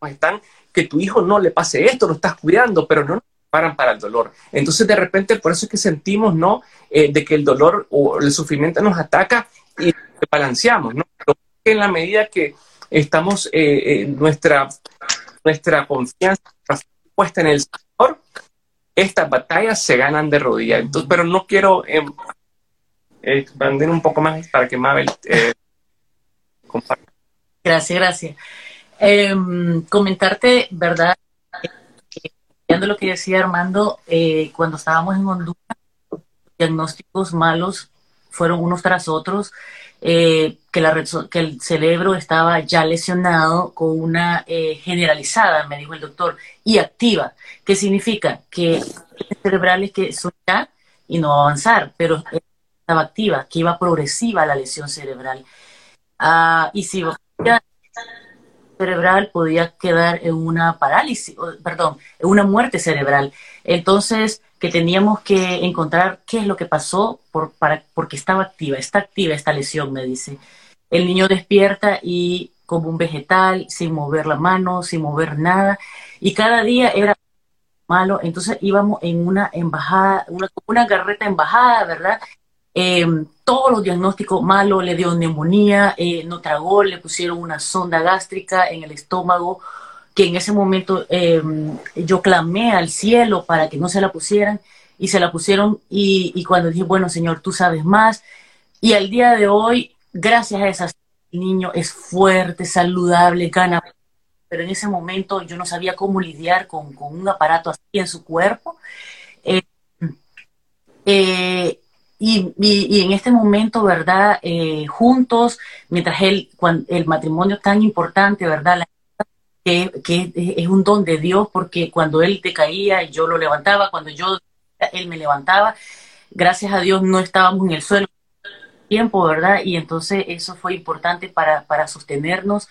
están que tu hijo no le pase esto, lo estás cuidando, pero no nos preparan para el dolor. Entonces de repente por eso es que sentimos, ¿no? Eh, de que el dolor o el sufrimiento nos ataca y balanceamos, ¿no? En la medida que estamos, eh, eh, nuestra, nuestra confianza puesta en el Señor, estas batallas se ganan de rodillas. Entonces, pero no quiero em, expandir un poco más para que Mabel eh, comparta. Gracias, gracias. Em, comentarte, ¿verdad? Viendo lo que decía Armando, eh, cuando estábamos en Honduras, diagnósticos malos fueron unos tras otros, eh, que, la que el cerebro estaba ya lesionado con una generalizada, me dijo el doctor, y activa. ¿Qué significa? Que cerebrales que son ya y no avanzar, pero estaba activa, que iba progresiva la lesión cerebral. Ah, y si cerebral podía quedar en una parálisis, perdón, en una muerte cerebral. Entonces, que teníamos que encontrar qué es lo que pasó por, para, porque estaba activa, está activa esta lesión, me dice. El niño despierta y como un vegetal, sin mover la mano, sin mover nada, y cada día era malo, entonces íbamos en una embajada, una, una garreta embajada, ¿verdad? Em, todos los diagnósticos malos, le dio neumonía, eh, no tragó, le pusieron una sonda gástrica en el estómago, que en ese momento em, yo clamé al cielo para que no se la pusieran y se la pusieron y, cuando dije, bueno Señor, tú sabes más, y al día de hoy, gracias a esas, el niño es fuerte, saludable, gana pero en ese momento yo no sabía cómo lidiar con, un aparato así en su cuerpo. Eh, eh, y, en este momento, ¿verdad? Eh, juntos, mientras cuando, el matrimonio tan importante, ¿verdad? que, que, es un don de Dios, porque cuando él te caía, yo lo levantaba, cuando yo, él me levantaba, gracias a Dios no estábamos en el suelo tiempo, ¿verdad? Y entonces eso fue importante para, para sostenernos,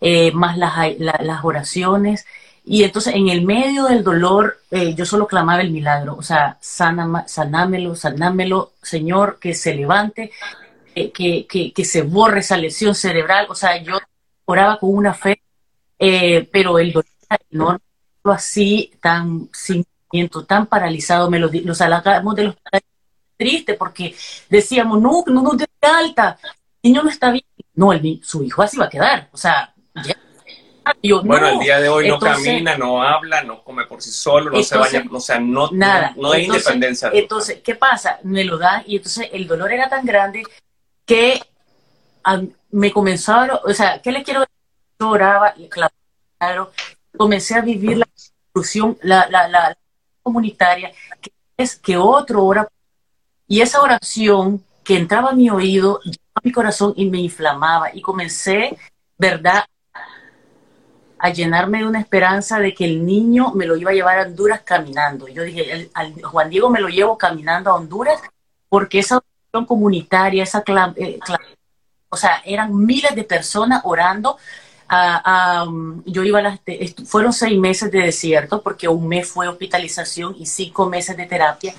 eh, más las, las oraciones. Y entonces en el medio del dolor eh, yo solo clamaba el milagro, o sea, sanámelo, sanámelo, Señor, que se levante, eh, que, que, que, se borre esa lesión cerebral, o sea, yo oraba con una fe, pero el dolor no así, tan sin tan paralizado, me lo, los halagamos de los triste porque decíamos, no, no, no, de alta, el niño no está bien. No, el, su hijo así va a quedar, o sea, bueno, el día de hoy no camina, no habla, no come por sí solo, no se baña, o sea, no, nada. no, hay independencia. Entonces, ¿qué pasa? Me lo da y entonces el dolor era tan grande que me comenzaba, o sea, ¿qué les quiero decir? Lloraba, claro, comencé a vivir la solución, la, la, la comunitaria, que es que otro ora y esa oración que entraba a mi oído, a mi corazón y me inflamaba. Y comencé, ¿verdad?, a llenarme de una esperanza de que el niño me lo iba a llevar a Honduras caminando. Yo dije, Juan Diego me lo llevo caminando a Honduras porque esa oración comunitaria, esa eh, o sea, eran miles de personas orando. A, yo iba fueron seis meses de desierto porque un mes fue hospitalización y cinco meses de terapia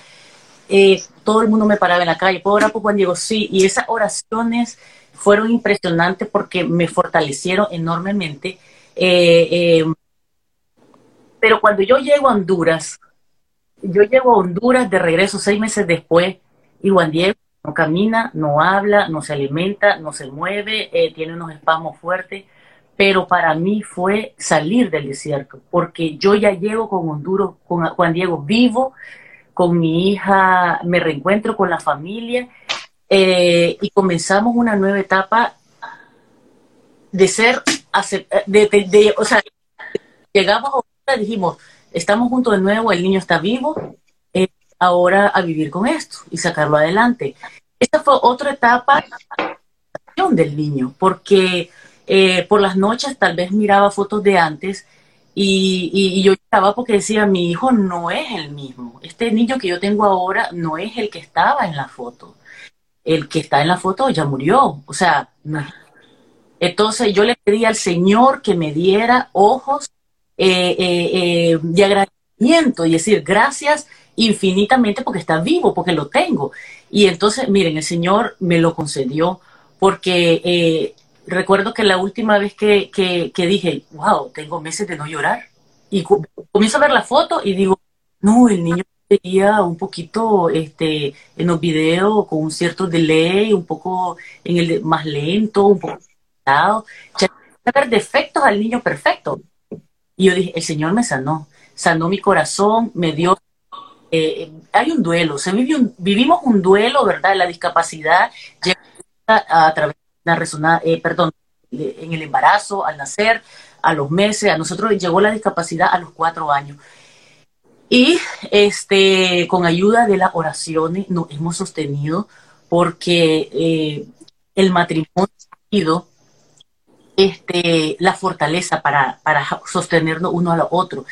eh, todo el mundo me paraba en la calle, ¿puedo orar por Juan Diego? Sí, y esas oraciones fueron impresionantes porque me fortalecieron enormemente. Eh, eh, pero cuando yo llego a Honduras, yo llego a Honduras de regreso seis meses después y Juan Diego no camina, no habla, no se alimenta, no se mueve, tiene unos espasmos fuertes, pero para mí fue salir del desierto, porque yo ya llego con Honduras, con Juan Diego vivo, con mi hija, me reencuentro con la familia eh, y comenzamos una nueva etapa de ser, de, o sea, llegamos dijimos, estamos juntos de nuevo, el niño está vivo, eh, ahora a vivir con esto y sacarlo adelante. Esta fue otra etapa del niño, porque eh, por las noches tal vez miraba fotos de antes y, yo estaba porque decía, mi hijo no es el mismo. Este niño que yo tengo ahora no es el que estaba en la foto. El que está en la foto ya murió. O sea, entonces yo le pedí al Señor que me diera ojos eh, eh, eh, de agradecimiento y decir gracias infinitamente porque está vivo, porque lo tengo. Y entonces, miren, el Señor me lo concedió porque recuerdo que la última vez que, que, dije, wow, tengo meses de no llorar, y comienzo a ver la foto y digo, no, el niño veía un poquito este, en los videos con un cierto delay, un poco en el más lento, un poco ver defectos al niño perfecto. Y yo dije, el Señor me sanó, sanó mi corazón, me dio eh, hay un duelo, se vivimos un duelo, ¿verdad? La discapacidad llega a través la eh, perdón, en el embarazo, al nacer, a los meses, a nosotros llegó la discapacidad a los cuatro años. Y este, con ayuda de las oraciones nos hemos sostenido porque eh, el matrimonio ha sido este, la fortaleza para, para sostenernos uno al otro.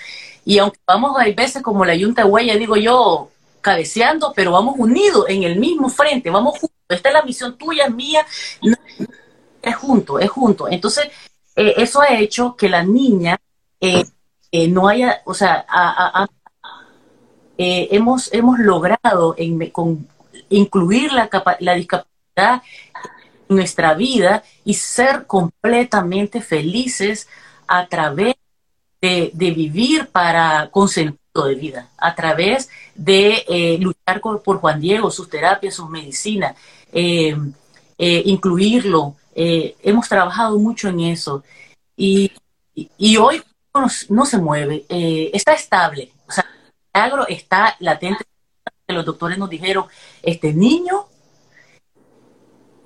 Y aunque vamos, hay veces como la yunta huella, digo yo, cabeceando, pero vamos unidos en el mismo frente, vamos juntos. Esta es la misión tuya, mía, es junto, es junto. Entonces, eh, eso ha hecho que la niña eh, eh, no haya, o sea, hemos, hemos logrado con, incluir la, la discapacidad en nuestra vida y ser completamente felices a través de, vivir para con sentido de vida, a través de luchar por Juan Diego, sus terapias, sus medicinas, incluirlo eh, hemos trabajado mucho en eso y, hoy no, se mueve, eh, está estable. O sea, el agro está latente. Los doctores nos dijeron, este niño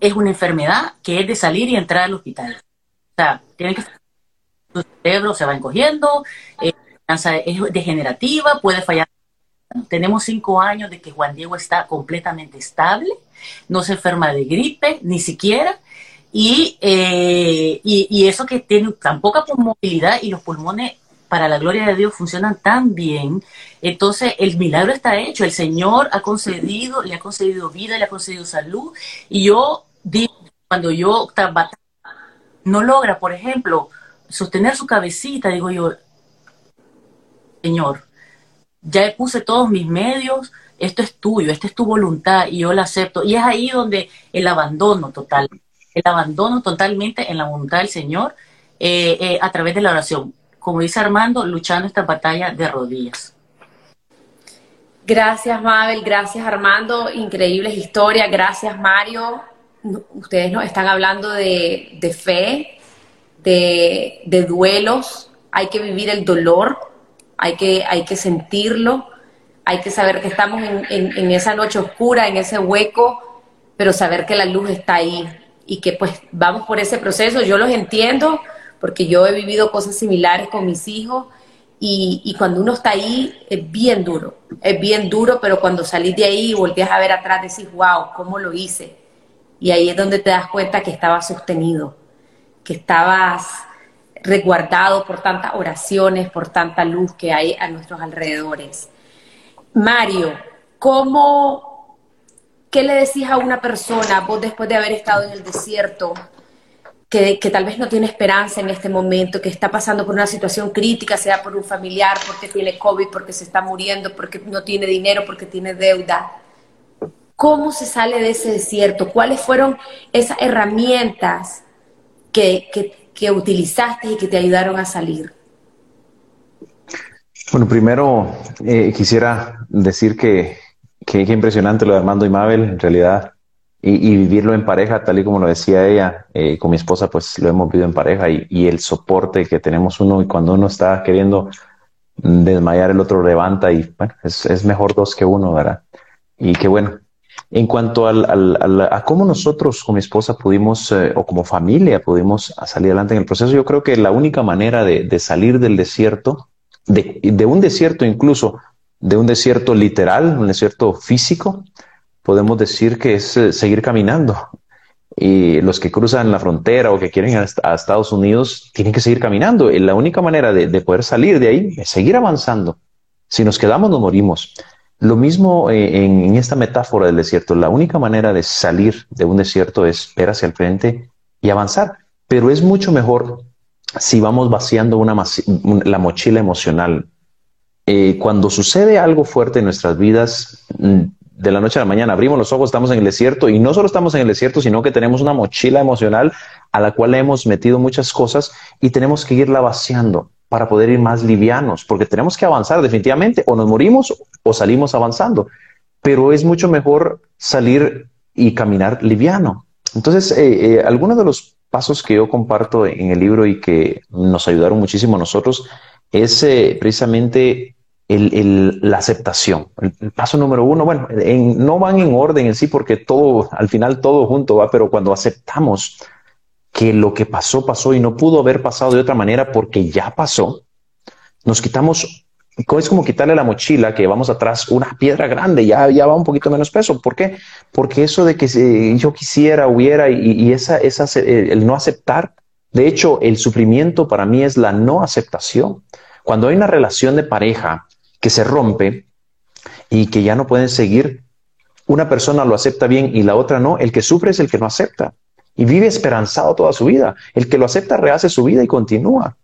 es una enfermedad que es de salir y entrar al hospital. O sea, tiene que su cerebro se va encogiendo, eh, es degenerativa, puede fallar. Tenemos cinco años de que Juan Diego está completamente estable, no se enferma de gripe, ni siquiera, y, eh, y, y, eso que tiene tan poca movilidad y los pulmones, para la gloria de Dios, funcionan tan bien. Entonces, el milagro está hecho. El Señor ha concedido, le ha concedido vida, le ha concedido salud. Y yo cuando yo no logra, por ejemplo, sostener su cabecita, digo yo, Señor, ya puse todos mis medios, esto es tuyo, esta es tu voluntad y yo la acepto. Y es ahí donde el abandono total, el abandono totalmente en la voluntad del Señor eh, eh, a través de la oración. Como dice Armando, luchando esta batalla de rodillas. Gracias, Mabel. Gracias, Armando. Increíbles historias. Gracias, Mario. Ustedes nos están hablando de, fe, de, de duelos. Hay que vivir el dolor, hay que, hay que sentirlo, hay que saber que estamos en, esa noche oscura, en ese hueco, pero saber que la luz está ahí y que pues vamos por ese proceso. Yo los entiendo porque yo he vivido cosas similares con mis hijos y, cuando uno está ahí es bien duro, es bien duro, pero cuando salís de ahí y volteas a ver atrás decís, wow, ¿cómo lo hice? Y ahí es donde te das cuenta que estabas sostenido, que estabas resguardado por tantas oraciones, por tanta luz que hay a nuestros alrededores. Mario, ¿cómo, qué le decís a una persona, vos después de haber estado en el desierto, que, que, tal vez no tiene esperanza en este momento, que está pasando por una situación crítica, sea por un familiar, porque tiene COVID, porque se está muriendo, porque no tiene dinero, porque tiene deuda? ¿Cómo se sale de ese desierto? ¿Cuáles fueron esas herramientas que, que, que utilizaste y que te ayudaron a salir? Bueno, primero eh, quisiera decir que, que, impresionante lo de Armando y Mabel, en realidad, y, vivirlo en pareja, tal y como lo decía ella, eh, con mi esposa, pues lo hemos vivido en pareja y, el soporte que tenemos uno y cuando uno está queriendo desmayar, el otro levanta y bueno, es, es mejor dos que uno, ¿verdad? Y qué bueno, en cuanto al, a cómo nosotros con mi esposa pudimos, eh, o como familia pudimos salir adelante en el proceso, yo creo que la única manera de, salir del desierto, de, un desierto incluso, de un desierto literal, un desierto físico, podemos decir que es eh, seguir caminando. Y los que cruzan la frontera o que quieren ir a, Estados Unidos tienen que seguir caminando. La única manera de, de poder salir de ahí es seguir avanzando. Si nos quedamos, nos morimos. Lo mismo eh, en, esta metáfora del desierto. La única manera de salir de un desierto es ver hacia el frente y avanzar. Pero es mucho mejor si vamos vaciando la mochila emocional. Eh, cuando sucede algo fuerte en nuestras vidas, mm, de la noche a la mañana abrimos los ojos, estamos en el desierto y no solo estamos en el desierto, sino que tenemos una mochila emocional a la cual hemos metido muchas cosas y tenemos que irla vaciando para poder ir más livianos, porque tenemos que avanzar definitivamente, o nos morimos o salimos avanzando, pero es mucho mejor salir y caminar liviano. Entonces, eh, eh, algunos de los pasos que yo comparto en el libro y que nos ayudaron muchísimo a nosotros es eh, precisamente la aceptación. El, paso número uno, bueno, no van en orden en sí porque todo, al final todo junto va, pero cuando aceptamos que lo que pasó, pasó y no pudo haber pasado de otra manera porque ya pasó, nos quitamos, es como quitarle la mochila que llevamos atrás una piedra grande, ya, ya va un poquito menos peso. ¿Por qué? Porque eso de que yo quisiera, hubiera y, esa, esa, el no aceptar, de hecho, el sufrimiento para mí es la no aceptación. Cuando hay una relación de pareja que se rompe y que ya no pueden seguir, una persona lo acepta bien y la otra no, el que sufre es el que no acepta y vive esperanzado toda su vida. El que lo acepta rehace su vida y continúa.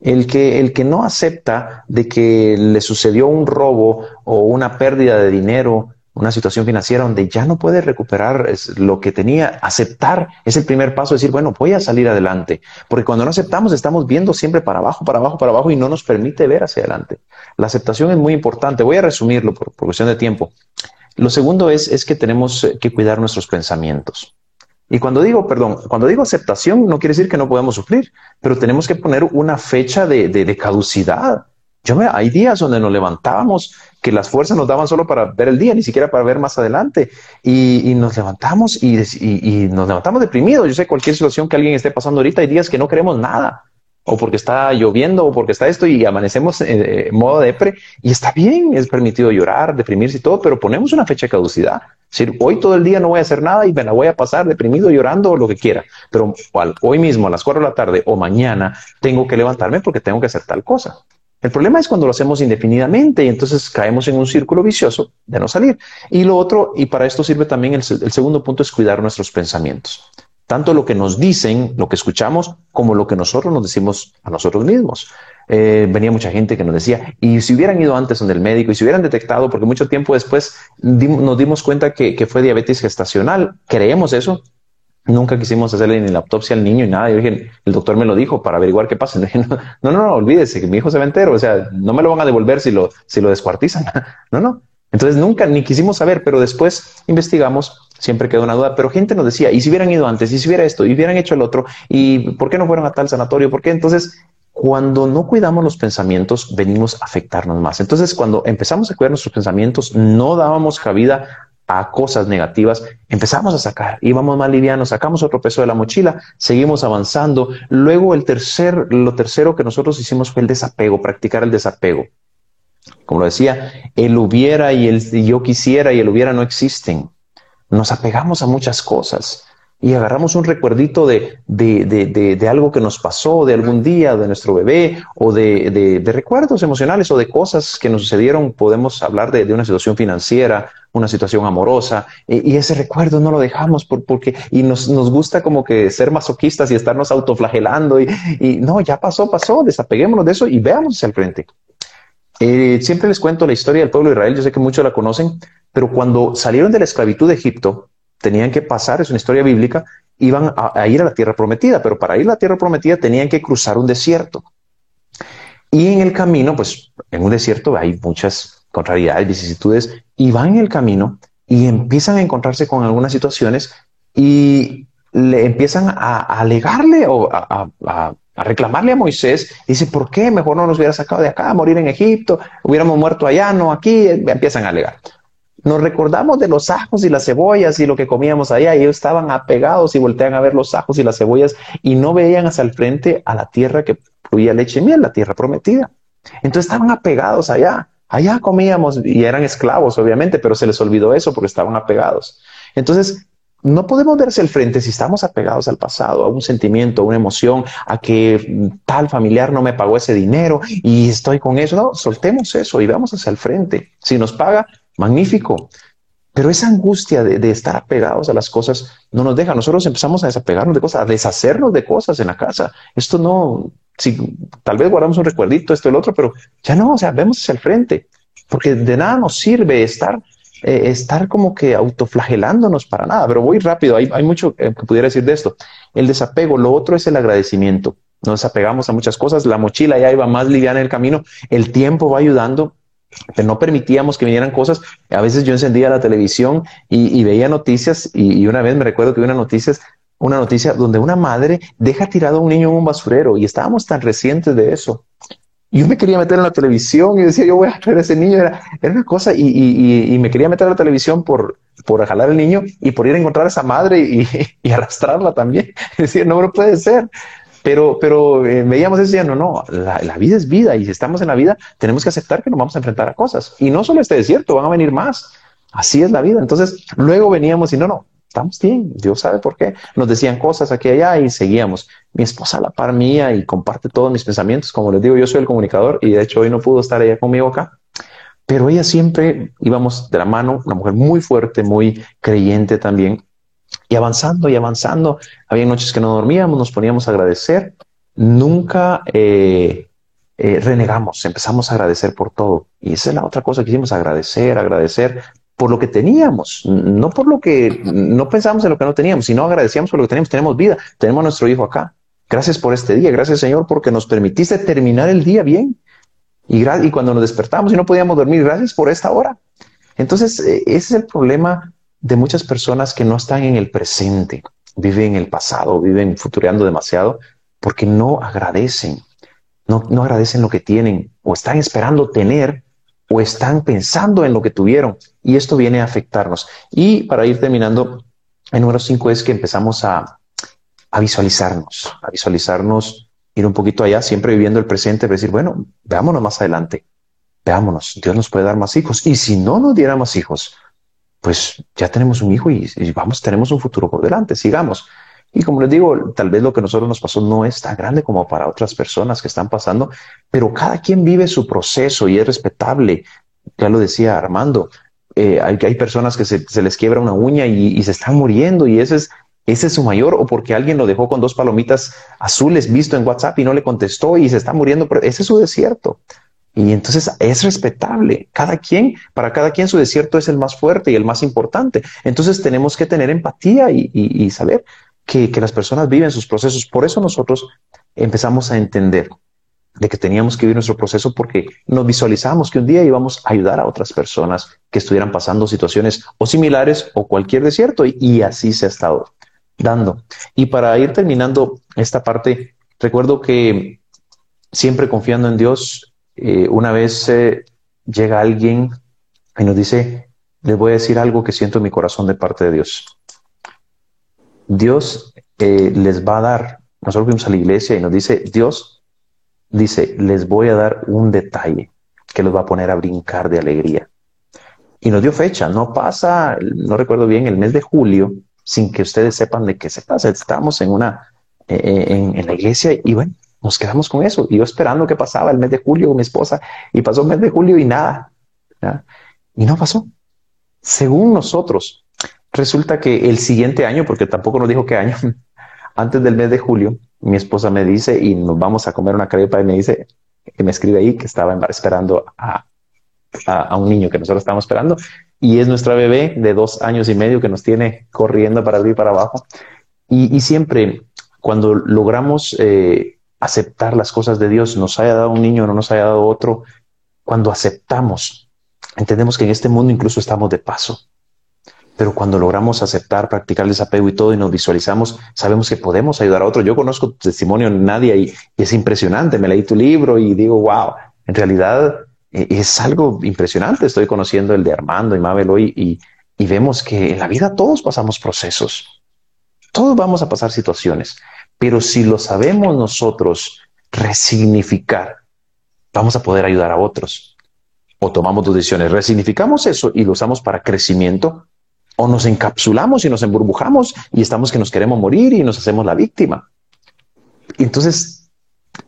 El que, el que no acepta de que le sucedió un robo o una pérdida de dinero, una situación financiera donde ya no puede recuperar lo que tenía, aceptar es el primer paso, decir, bueno, voy a salir adelante. Porque cuando no aceptamos estamos viendo siempre para abajo, para abajo, para abajo y no nos permite ver hacia adelante. La aceptación es muy importante. Voy a resumirlo por, cuestión de tiempo. Lo segundo es, es que tenemos que cuidar nuestros pensamientos. Y cuando digo, perdón, cuando digo aceptación, no quiere decir que no podemos sufrir, pero tenemos que poner una fecha de, caducidad. Yo me, hay días donde nos levantábamos que las fuerzas nos daban solo para ver el día, ni siquiera para ver más adelante. Y, y nos levantamos y, y, nos levantamos deprimidos. Yo sé cualquier situación que alguien esté pasando ahorita, hay días que no queremos nada. O porque está lloviendo, o porque está esto, y amanecemos en modo depre, y está bien, es permitido llorar, deprimirse y todo, pero ponemos una fecha de caducidad. Es decir, hoy todo el día no voy a hacer nada y me la voy a pasar deprimido, llorando o lo que quiera, pero hoy mismo a las cuatro de la tarde o mañana tengo que levantarme porque tengo que hacer tal cosa. El problema es cuando lo hacemos indefinidamente y entonces caemos en un círculo vicioso de no salir. Y lo otro, y para esto sirve también el segundo punto, es cuidar nuestros pensamientos tanto lo que nos dicen, lo que escuchamos, como lo que nosotros nos decimos a nosotros mismos. Eh, venía mucha gente que nos decía, y si hubieran ido antes donde el médico, y si hubieran detectado, porque mucho tiempo después nos dimos cuenta que, fue diabetes gestacional, creemos eso, nunca quisimos hacerle ni la autopsia al niño y nada. Yo dije, el doctor me lo dijo para averiguar qué pasa. no, no, no, olvídese que mi hijo se va entero. O sea, no me lo van a devolver si lo, si lo descuartizan. no, no. Entonces nunca ni quisimos saber, pero después investigamos siempre quedó una duda, pero gente nos decía, ¿y si hubieran ido antes? ¿Y si hubiera esto? ¿Y hubieran hecho el otro? ¿Y por qué no fueron a tal sanatorio? ¿Por qué? Entonces, cuando no cuidamos los pensamientos, venimos a afectarnos más. Entonces, cuando empezamos a cuidar nuestros pensamientos, no dábamos cabida a cosas negativas, empezamos a sacar, íbamos más livianos, sacamos otro peso de la mochila, seguimos avanzando. Luego, el tercer, lo tercero que nosotros hicimos fue el desapego, practicar el desapego. Como lo decía, el hubiera y el yo quisiera y el hubiera no existen nos apegamos a muchas cosas y agarramos un recuerdito de, de, de, de, algo que nos pasó, de algún día, de nuestro bebé, o de, recuerdos emocionales o de cosas que nos sucedieron. Podemos hablar de, una situación financiera, una situación amorosa, y, ese recuerdo no lo dejamos por, porque, y nos, nos, gusta como que ser masoquistas y estarnos autoflagelando, y, y no, ya pasó, pasó, desapeguémonos de eso y veamos hacia el frente. Eh, siempre les cuento la historia del pueblo de Israel, yo sé que muchos la conocen, pero cuando salieron de la esclavitud de Egipto, tenían que pasar, es una historia bíblica, iban a, ir a la tierra prometida, pero para ir a la tierra prometida tenían que cruzar un desierto. Y en el camino, pues en un desierto hay muchas contrariedades, vicisitudes, y van en el camino y empiezan a encontrarse con algunas situaciones y le empiezan a, alegarle o a, reclamarle a Moisés. Dice, ¿por qué mejor no nos hubiera sacado de acá, a morir en Egipto? Hubiéramos muerto allá, no aquí. Empiezan a alegar nos recordamos de los ajos y las cebollas y lo que comíamos allá. Y ellos estaban apegados y voltean a ver los ajos y las cebollas y no veían hacia el frente a la tierra que fluía leche y miel, la tierra prometida. Entonces estaban apegados allá. Allá comíamos y eran esclavos, obviamente, pero se les olvidó eso porque estaban apegados. Entonces, no podemos verse al frente si estamos apegados al pasado, a un sentimiento, a una emoción, a que tal familiar no me pagó ese dinero y estoy con eso. No, soltemos eso y vamos hacia el frente. Si nos paga, magnífico. Pero esa angustia de, estar apegados a las cosas no nos deja. Nosotros empezamos a desapegarnos de cosas, a deshacernos de cosas en la casa. Esto no, si tal vez guardamos un recuerdito, esto el otro, pero ya no, o sea, vemos hacia el frente, porque de nada nos sirve estar, eh, estar como que autoflagelándonos para nada. Pero voy rápido, hay, hay mucho que pudiera decir de esto. El desapego, lo otro es el agradecimiento. Nos apegamos a muchas cosas, la mochila ya iba más liviana en el camino, el tiempo va ayudando que no permitíamos que vinieran cosas. A veces yo encendía la televisión y, veía noticias y, una vez me recuerdo que vi una noticia, una noticia donde una madre deja tirado a un niño en un basurero y estábamos tan recientes de eso. Yo me quería meter en la televisión y decía, yo voy a traer a ese niño. Era, era una cosa y, me quería meter en la televisión por, por jalar al niño y por ir a encontrar a esa madre y, arrastrarla también. Decía, no puede ser. Pero, pero eh, veíamos eso decían, no, no, la, vida es vida y si estamos en la vida tenemos que aceptar que nos vamos a enfrentar a cosas. Y no solo este desierto, van a venir más. Así es la vida. Entonces, luego veníamos y no, no, estamos bien, Dios sabe por qué. Nos decían cosas aquí y allá y seguíamos. Mi esposa a la par mía y comparte todos mis pensamientos. Como les digo, yo soy el comunicador y de hecho hoy no pudo estar ella conmigo acá. Pero ella siempre íbamos de la mano, una mujer muy fuerte, muy creyente también, y avanzando y avanzando. Había noches que no dormíamos, nos poníamos a agradecer. Nunca eh, eh, renegamos, empezamos a agradecer por todo. Y esa es la otra cosa que hicimos, agradecer, agradecer por lo que teníamos, no por lo que no pensamos en lo que no teníamos, sino agradecíamos por lo que teníamos. Tenemos vida, tenemos a nuestro hijo acá. Gracias por este día, gracias Señor porque nos permitiste terminar el día bien. Y, cuando nos despertamos y no podíamos dormir, gracias por esta hora. Entonces, eh, ese es el problema de muchas personas que no están en el presente, viven en el pasado, viven futureando demasiado porque no agradecen, no, no agradecen lo que tienen o están esperando tener o están pensando en lo que tuvieron y esto viene a afectarnos. Y para ir terminando, el número cinco es que empezamos a, a visualizarnos, a visualizarnos ir un poquito allá, siempre viviendo el presente, decir, bueno, veámonos más adelante, veámonos, Dios nos puede dar más hijos. Y si no nos diera más hijos, pues ya tenemos un hijo y, vamos, tenemos un futuro por delante, sigamos. Y como les digo, tal vez lo que nosotros nos pasó no es tan grande como para otras personas que están pasando, pero cada quien vive su proceso y es respetable. Ya lo decía Armando, eh, hay, personas que se, les quiebra una uña y, se están muriendo y ese es, ese es su mayor, o porque alguien lo dejó con dos palomitas azules visto en WhatsApp y no le contestó y se está muriendo, pero ese es su desierto. Y entonces es respetable. Cada quien, para cada quien su desierto es el más fuerte y el más importante. Entonces tenemos que tener empatía y, y, y saber que, que las personas viven sus procesos. Por eso nosotros empezamos a entender de que teníamos que vivir nuestro proceso porque nos visualizamos que un día íbamos a ayudar a otras personas que estuvieran pasando situaciones o similares o cualquier desierto y, y así se ha estado dando. Y para ir terminando esta parte, recuerdo que siempre confiando en Dios, eh, una vez eh, llega alguien y nos dice, les voy a decir algo que siento en mi corazón de parte de Dios. Dios eh, les va a dar, nosotros fuimos a la iglesia y nos dice, Dios dice, les voy a dar un detalle que los va a poner a brincar de alegría. Y nos dio fecha, no pasa, no recuerdo bien, el mes de julio, sin que ustedes sepan de qué se pasa. Estábamos en una, en, en, la iglesia y bueno, nos quedamos con eso. Y yo esperando que pasaba el mes de julio con mi esposa y pasó el mes de julio y nada. Y no pasó. Según nosotros, resulta que el siguiente año, porque tampoco nos dijo qué año, antes del mes de julio, mi esposa me dice y nos vamos a comer una crepa y me dice que me escribe ahí que estaba esperando a, a, un niño que nosotros estábamos esperando y es nuestra bebé de dos años y medio que nos tiene corriendo para arriba y para abajo. Y, y siempre cuando logramos eh, aceptar las cosas de Dios, nos haya dado un niño o no nos haya dado otro, cuando aceptamos, entendemos que en este mundo incluso estamos de paso. Pero cuando logramos aceptar, practicar el desapego y todo y nos visualizamos, sabemos que podemos ayudar a otro. Yo conozco tu testimonio, Nadia, y, y es impresionante. Me leí tu libro y digo, wow, en realidad eh, es algo impresionante. Estoy conociendo el de Armando y Mabel hoy y, y, vemos que en la vida todos pasamos procesos. Todos vamos a pasar situaciones, pero si lo sabemos nosotros resignificar, vamos a poder ayudar a otros. O tomamos decisiones, resignificamos eso y lo usamos para crecimiento, o nos encapsulamos y nos emburbujamos y estamos que nos queremos morir y nos hacemos la víctima. Entonces,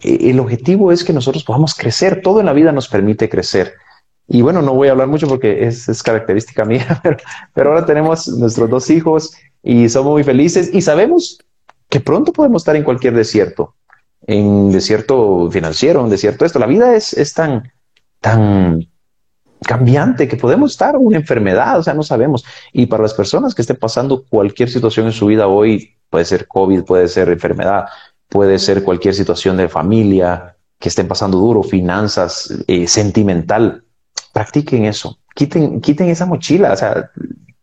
el objetivo es que nosotros podamos crecer. Todo en la vida nos permite crecer. Y bueno, no voy a hablar mucho porque es, es característica mía, pero, ahora tenemos nuestros dos hijos y somos muy felices y sabemos que pronto podemos estar en cualquier desierto, en desierto financiero, en desierto esto. La vida es, es tan, tan cambiante que podemos estar una enfermedad, o sea, no sabemos. Y para las personas que estén pasando cualquier situación en su vida hoy, puede ser COVID, puede ser enfermedad, puede ser cualquier situación de familia que estén pasando duro, finanzas, eh, sentimental. Practiquen eso, quiten, quiten esa mochila, o sea,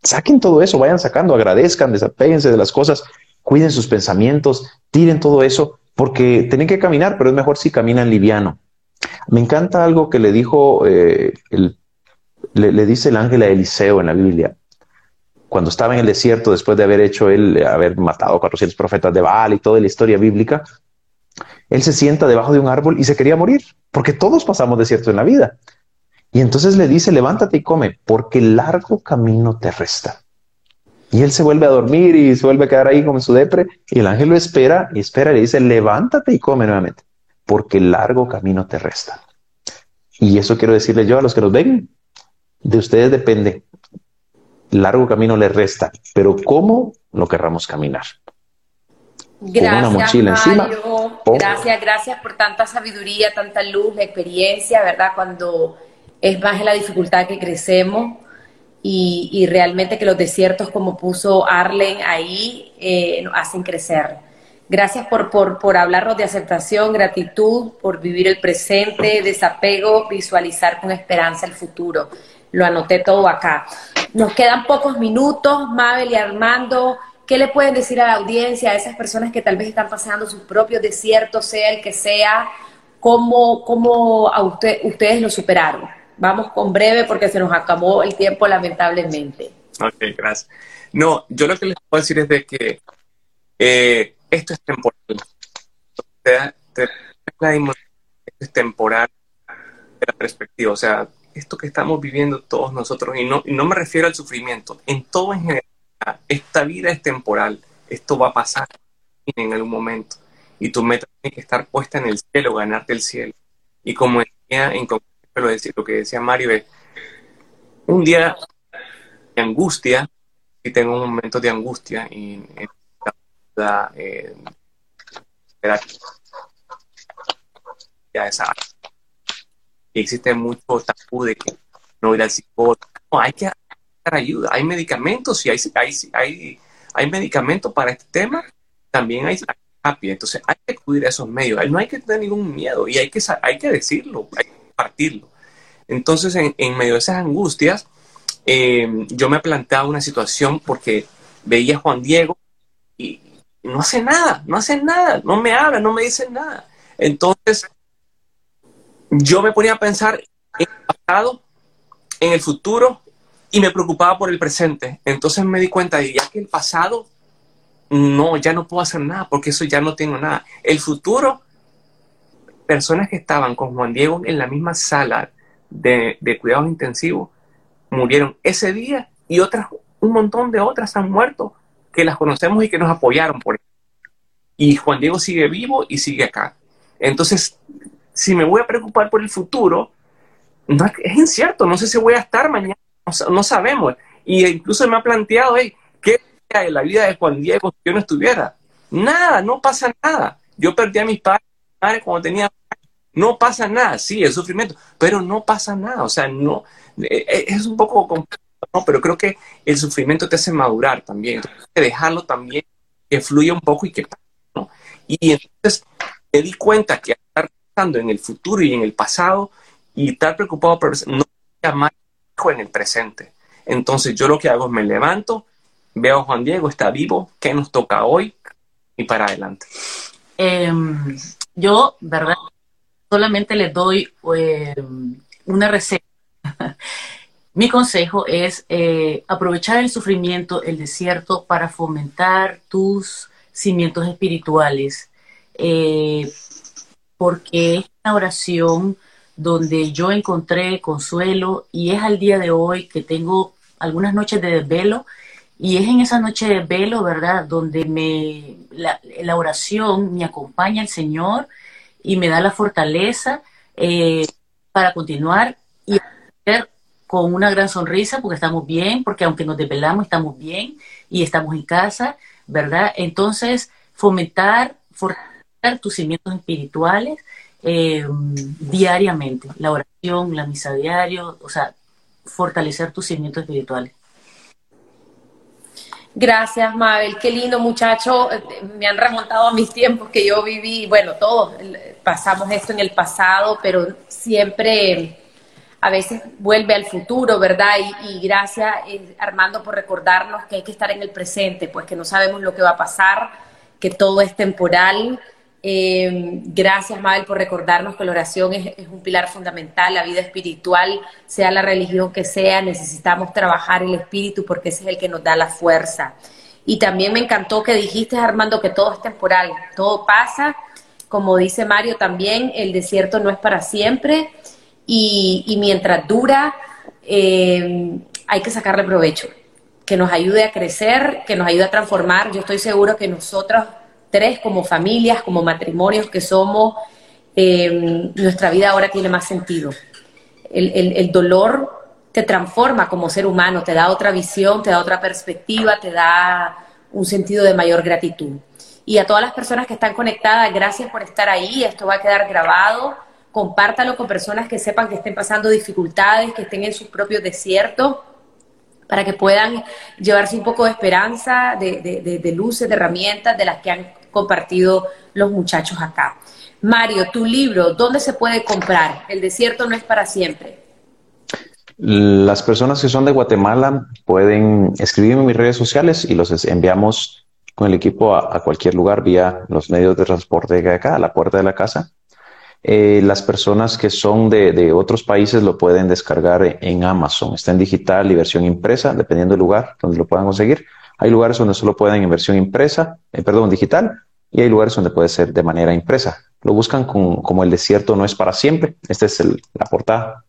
saquen todo eso, vayan sacando, agradezcan, desapéguense de las cosas, cuiden sus pensamientos, tiren todo eso, porque tienen que caminar, pero es mejor si caminan liviano. Me encanta algo que le dijo, eh, el, le, dice el ángel a Eliseo en la Biblia cuando estaba en el desierto, después de haber hecho él, haber matado a 400 profetas de Baal y toda la historia bíblica, él se sienta debajo de un árbol y se quería morir, porque todos pasamos desierto en la vida. Y entonces le dice, levántate y come, porque largo camino te resta. Y él se vuelve a dormir y se vuelve a quedar ahí como en su depre, y el ángel lo espera y espera y le dice, levántate y come nuevamente, porque el largo camino te resta. Y eso quiero decirle yo a los que nos ven, de ustedes depende largo camino le resta, pero ¿cómo lo querramos caminar? Gracias, Con una mochila Mario. encima. Oh. Gracias, gracias por tanta sabiduría, tanta luz, experiencia, ¿verdad? Cuando es más en la dificultad que crecemos y, realmente que los desiertos, como puso Arlen ahí, eh, hacen crecer. Gracias por, por, por hablarnos de aceptación, gratitud, por vivir el presente, desapego, visualizar con esperanza el futuro. Lo anoté todo acá. Nos quedan pocos minutos, Mabel y Armando. ¿Qué le pueden decir a la audiencia, a esas personas que tal vez están pasando sus propios desiertos, sea el que sea? ¿Cómo, cómo a usted, ustedes lo superaron? Vamos con breve porque se nos acabó el tiempo lamentablemente. Ok, gracias. No, yo lo que les puedo decir es de que eh, esto es temporal. es temporal de la perspectiva. O sea, esto que estamos viviendo todos nosotros, y no, y no me refiero al sufrimiento, en todo en general, esta vida es temporal, esto va a pasar en algún momento, y tu meta tiene que estar puesta en el cielo, ganarte el cielo. Y como decía, en lo, lo que decía Mario, es un día de angustia, y tengo un momento de angustia, y la eh, esa existe mucho tabú de que no ir al psicólogo. No, hay que dar ayuda. Hay medicamentos y hay, hay, hay, hay medicamentos para este tema. También hay. Entonces hay que acudir a esos medios. No hay que tener ningún miedo y hay que, hay que decirlo, hay compartirlo. Entonces, en, medio de esas angustias, eh, yo me planteaba una situación porque veía a Juan Diego y no hace nada, no hace nada, no me habla, no me dice nada. Entonces, yo me ponía a pensar en el pasado, en el futuro y me preocupaba por el presente. Entonces me di cuenta de ya que el pasado, no, ya no puedo hacer nada porque eso ya no tengo nada. El futuro, personas que estaban con Juan Diego en la misma sala de, cuidados intensivos murieron ese día y otras, un montón de otras han muerto que las conocemos y que nos apoyaron por eso. Y Juan Diego sigue vivo y sigue acá. Entonces, si me voy a preocupar por el futuro, no, es incierto, no sé si voy a estar mañana, no, sabemos. Y incluso me ha planteado, hey, ¿qué de la vida de Juan Diego si yo no estuviera? Nada, no pasa nada. Yo perdí a mis padres cuando tenía... No pasa nada, sí, el sufrimiento, pero no pasa nada. O sea, no, eh, eh, es un poco complicado, ¿no? pero creo que el sufrimiento te hace madurar también. Dejarlo también que fluya un poco y que. Y entonces me di cuenta que estar en el futuro y en el pasado y estar preocupado por no más en el presente. Entonces yo lo que hago es me levanto, veo a Juan Diego, está vivo, ¿qué nos toca hoy? Y para adelante. Em, yo, ¿verdad? Solamente les doy em, una receta. Mi consejo es eh, aprovechar el sufrimiento, el desierto, para fomentar tus cimientos espirituales. Eh, porque es una oración donde yo encontré consuelo y es al día de hoy que tengo algunas noches de desvelo y es en esa noche de velo, ¿verdad?, donde me, la, oración me acompaña el Señor y me da la fortaleza eh, para continuar y hacer con una gran sonrisa porque estamos bien, porque aunque nos desvelamos estamos bien y estamos en casa, ¿verdad? Entonces, fomentar, fortalecer tus cimientos espirituales eh, diariamente, la oración, la misa diario, o sea, fortalecer tus cimientos espirituales. Gracias, Mabel. Qué lindo, muchacho. Me han remontado a mis tiempos que yo viví. Bueno, todos pasamos esto en el pasado, pero siempre a veces vuelve al futuro, ¿verdad? Y, y, gracias, eh, Armando, por recordarnos que hay que estar en el presente, pues que no sabemos lo que va a pasar, que todo es temporal eh, gracias, Mabel, por recordarnos que la oración es, un pilar fundamental, la vida espiritual, sea la religión que sea, necesitamos trabajar el espíritu porque ese es el que nos da la fuerza. Y también me encantó que dijiste, Armando, que todo es temporal, todo pasa. Como dice Mario también, el desierto no es para siempre y, mientras dura, eh, hay que sacarle provecho, que nos ayude a crecer, que nos ayude a transformar. Yo estoy seguro que nosotros tres como familias, como matrimonios que somos, eh, nuestra vida ahora tiene más sentido. El, dolor te transforma como ser humano, te da otra visión, te da otra perspectiva, te da un sentido de mayor gratitud. Y a todas las personas que están conectadas, gracias por estar ahí. Esto va a quedar grabado. Compártalo con personas que sepan que estén pasando dificultades, que estén en sus propios desiertos para que puedan llevarse un poco de esperanza, de, luces, de herramientas de las que han compartido los muchachos acá. Mario, tu libro, ¿dónde se puede comprar? El desierto no es para siempre. Las personas que son de Guatemala pueden escribirme en mis redes sociales y los enviamos con el equipo a, cualquier lugar vía los medios de transporte de acá, a la puerta de la casa. Eh, las personas que son de, otros países lo pueden descargar en Amazon. Está en digital y versión impresa, dependiendo del lugar donde lo puedan conseguir. Hay lugares donde solo pueden en versión impresa, eh, perdón, digital, y hay lugares donde puede ser de manera impresa. lo buscan como El desierto no es para siempre. Esta es la portada.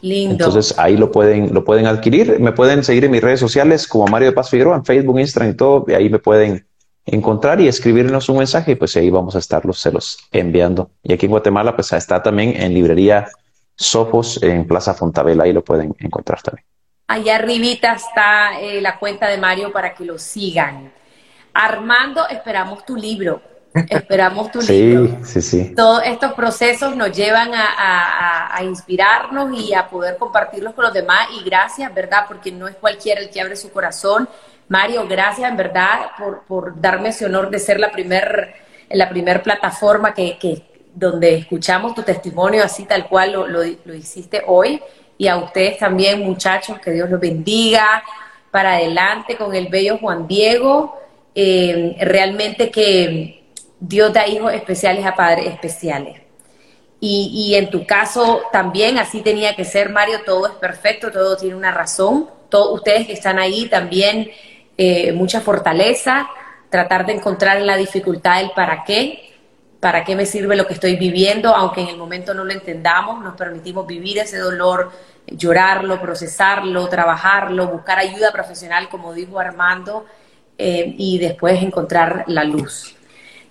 Lindo. Entonces ahí lo pueden, lo pueden adquirir. Me pueden seguir en mis redes sociales como Mario de Paz Figueroa, en Facebook, Instagram y todo. Y ahí me pueden encontrar y escribirnos un mensaje y pues ahí vamos a estarlos se los enviando. Y aquí en Guatemala pues está también en librería Sofos en Plaza Fontabela, ahí lo pueden encontrar también. Allá arribita está eh, la cuenta de Mario para que lo sigan. Armando, esperamos tu libro. Esperamos tu libro. Sí, sí. Todos estos procesos nos llevan a, a, inspirarnos y a poder compartirlos con los demás. Y gracias, ¿verdad? Porque no es cualquiera el que abre su corazón. Mario, gracias en verdad por, por darme ese honor de ser la primer, la primer plataforma que, que, donde escuchamos tu testimonio así tal cual lo, lo, lo hiciste hoy. Y a ustedes también, muchachos, que Dios los bendiga. Para adelante con el bello Juan Diego. Eh, realmente que Dios da hijos especiales a padres especiales. Y, y, en tu caso también así tenía que ser, Mario, todo es perfecto, todo tiene una razón. Todos ustedes que están ahí también, eh, mucha fortaleza, tratar de encontrar en la dificultad el para qué, para qué me sirve lo que estoy viviendo, aunque en el momento no lo entendamos, nos permitimos vivir ese dolor, llorarlo, procesarlo, trabajarlo, buscar ayuda profesional, como dijo Armando, eh, y después encontrar la luz.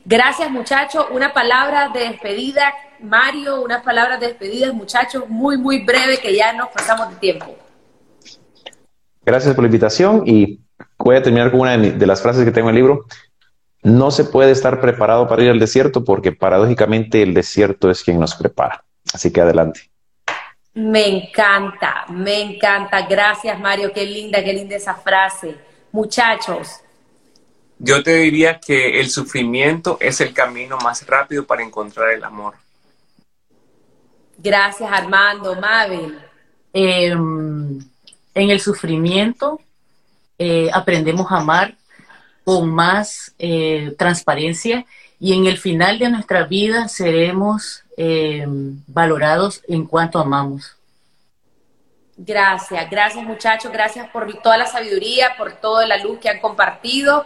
Gracias muchachos, una palabra de despedida, Mario, unas palabras de despedida, muchachos, muy, muy breve, que ya nos pasamos de tiempo. Gracias por la invitación y voy a terminar con una de, las frases que tengo en el libro. No se puede estar preparado para ir al desierto porque paradójicamente el desierto es quien nos prepara. Así que adelante. Me encanta, me encanta. Gracias, Mario. Qué linda, qué linda esa frase. Muchachos, yo te diría que el sufrimiento es el camino más rápido para encontrar el amor. Gracias, Armando. Mabel. Em, en el sufrimiento eh, aprendemos a amar con más eh, transparencia y en el final de nuestra vida seremos em, valorados en cuanto amamos. Gracias, gracias muchachos, gracias por toda la sabiduría, por toda la luz que han compartido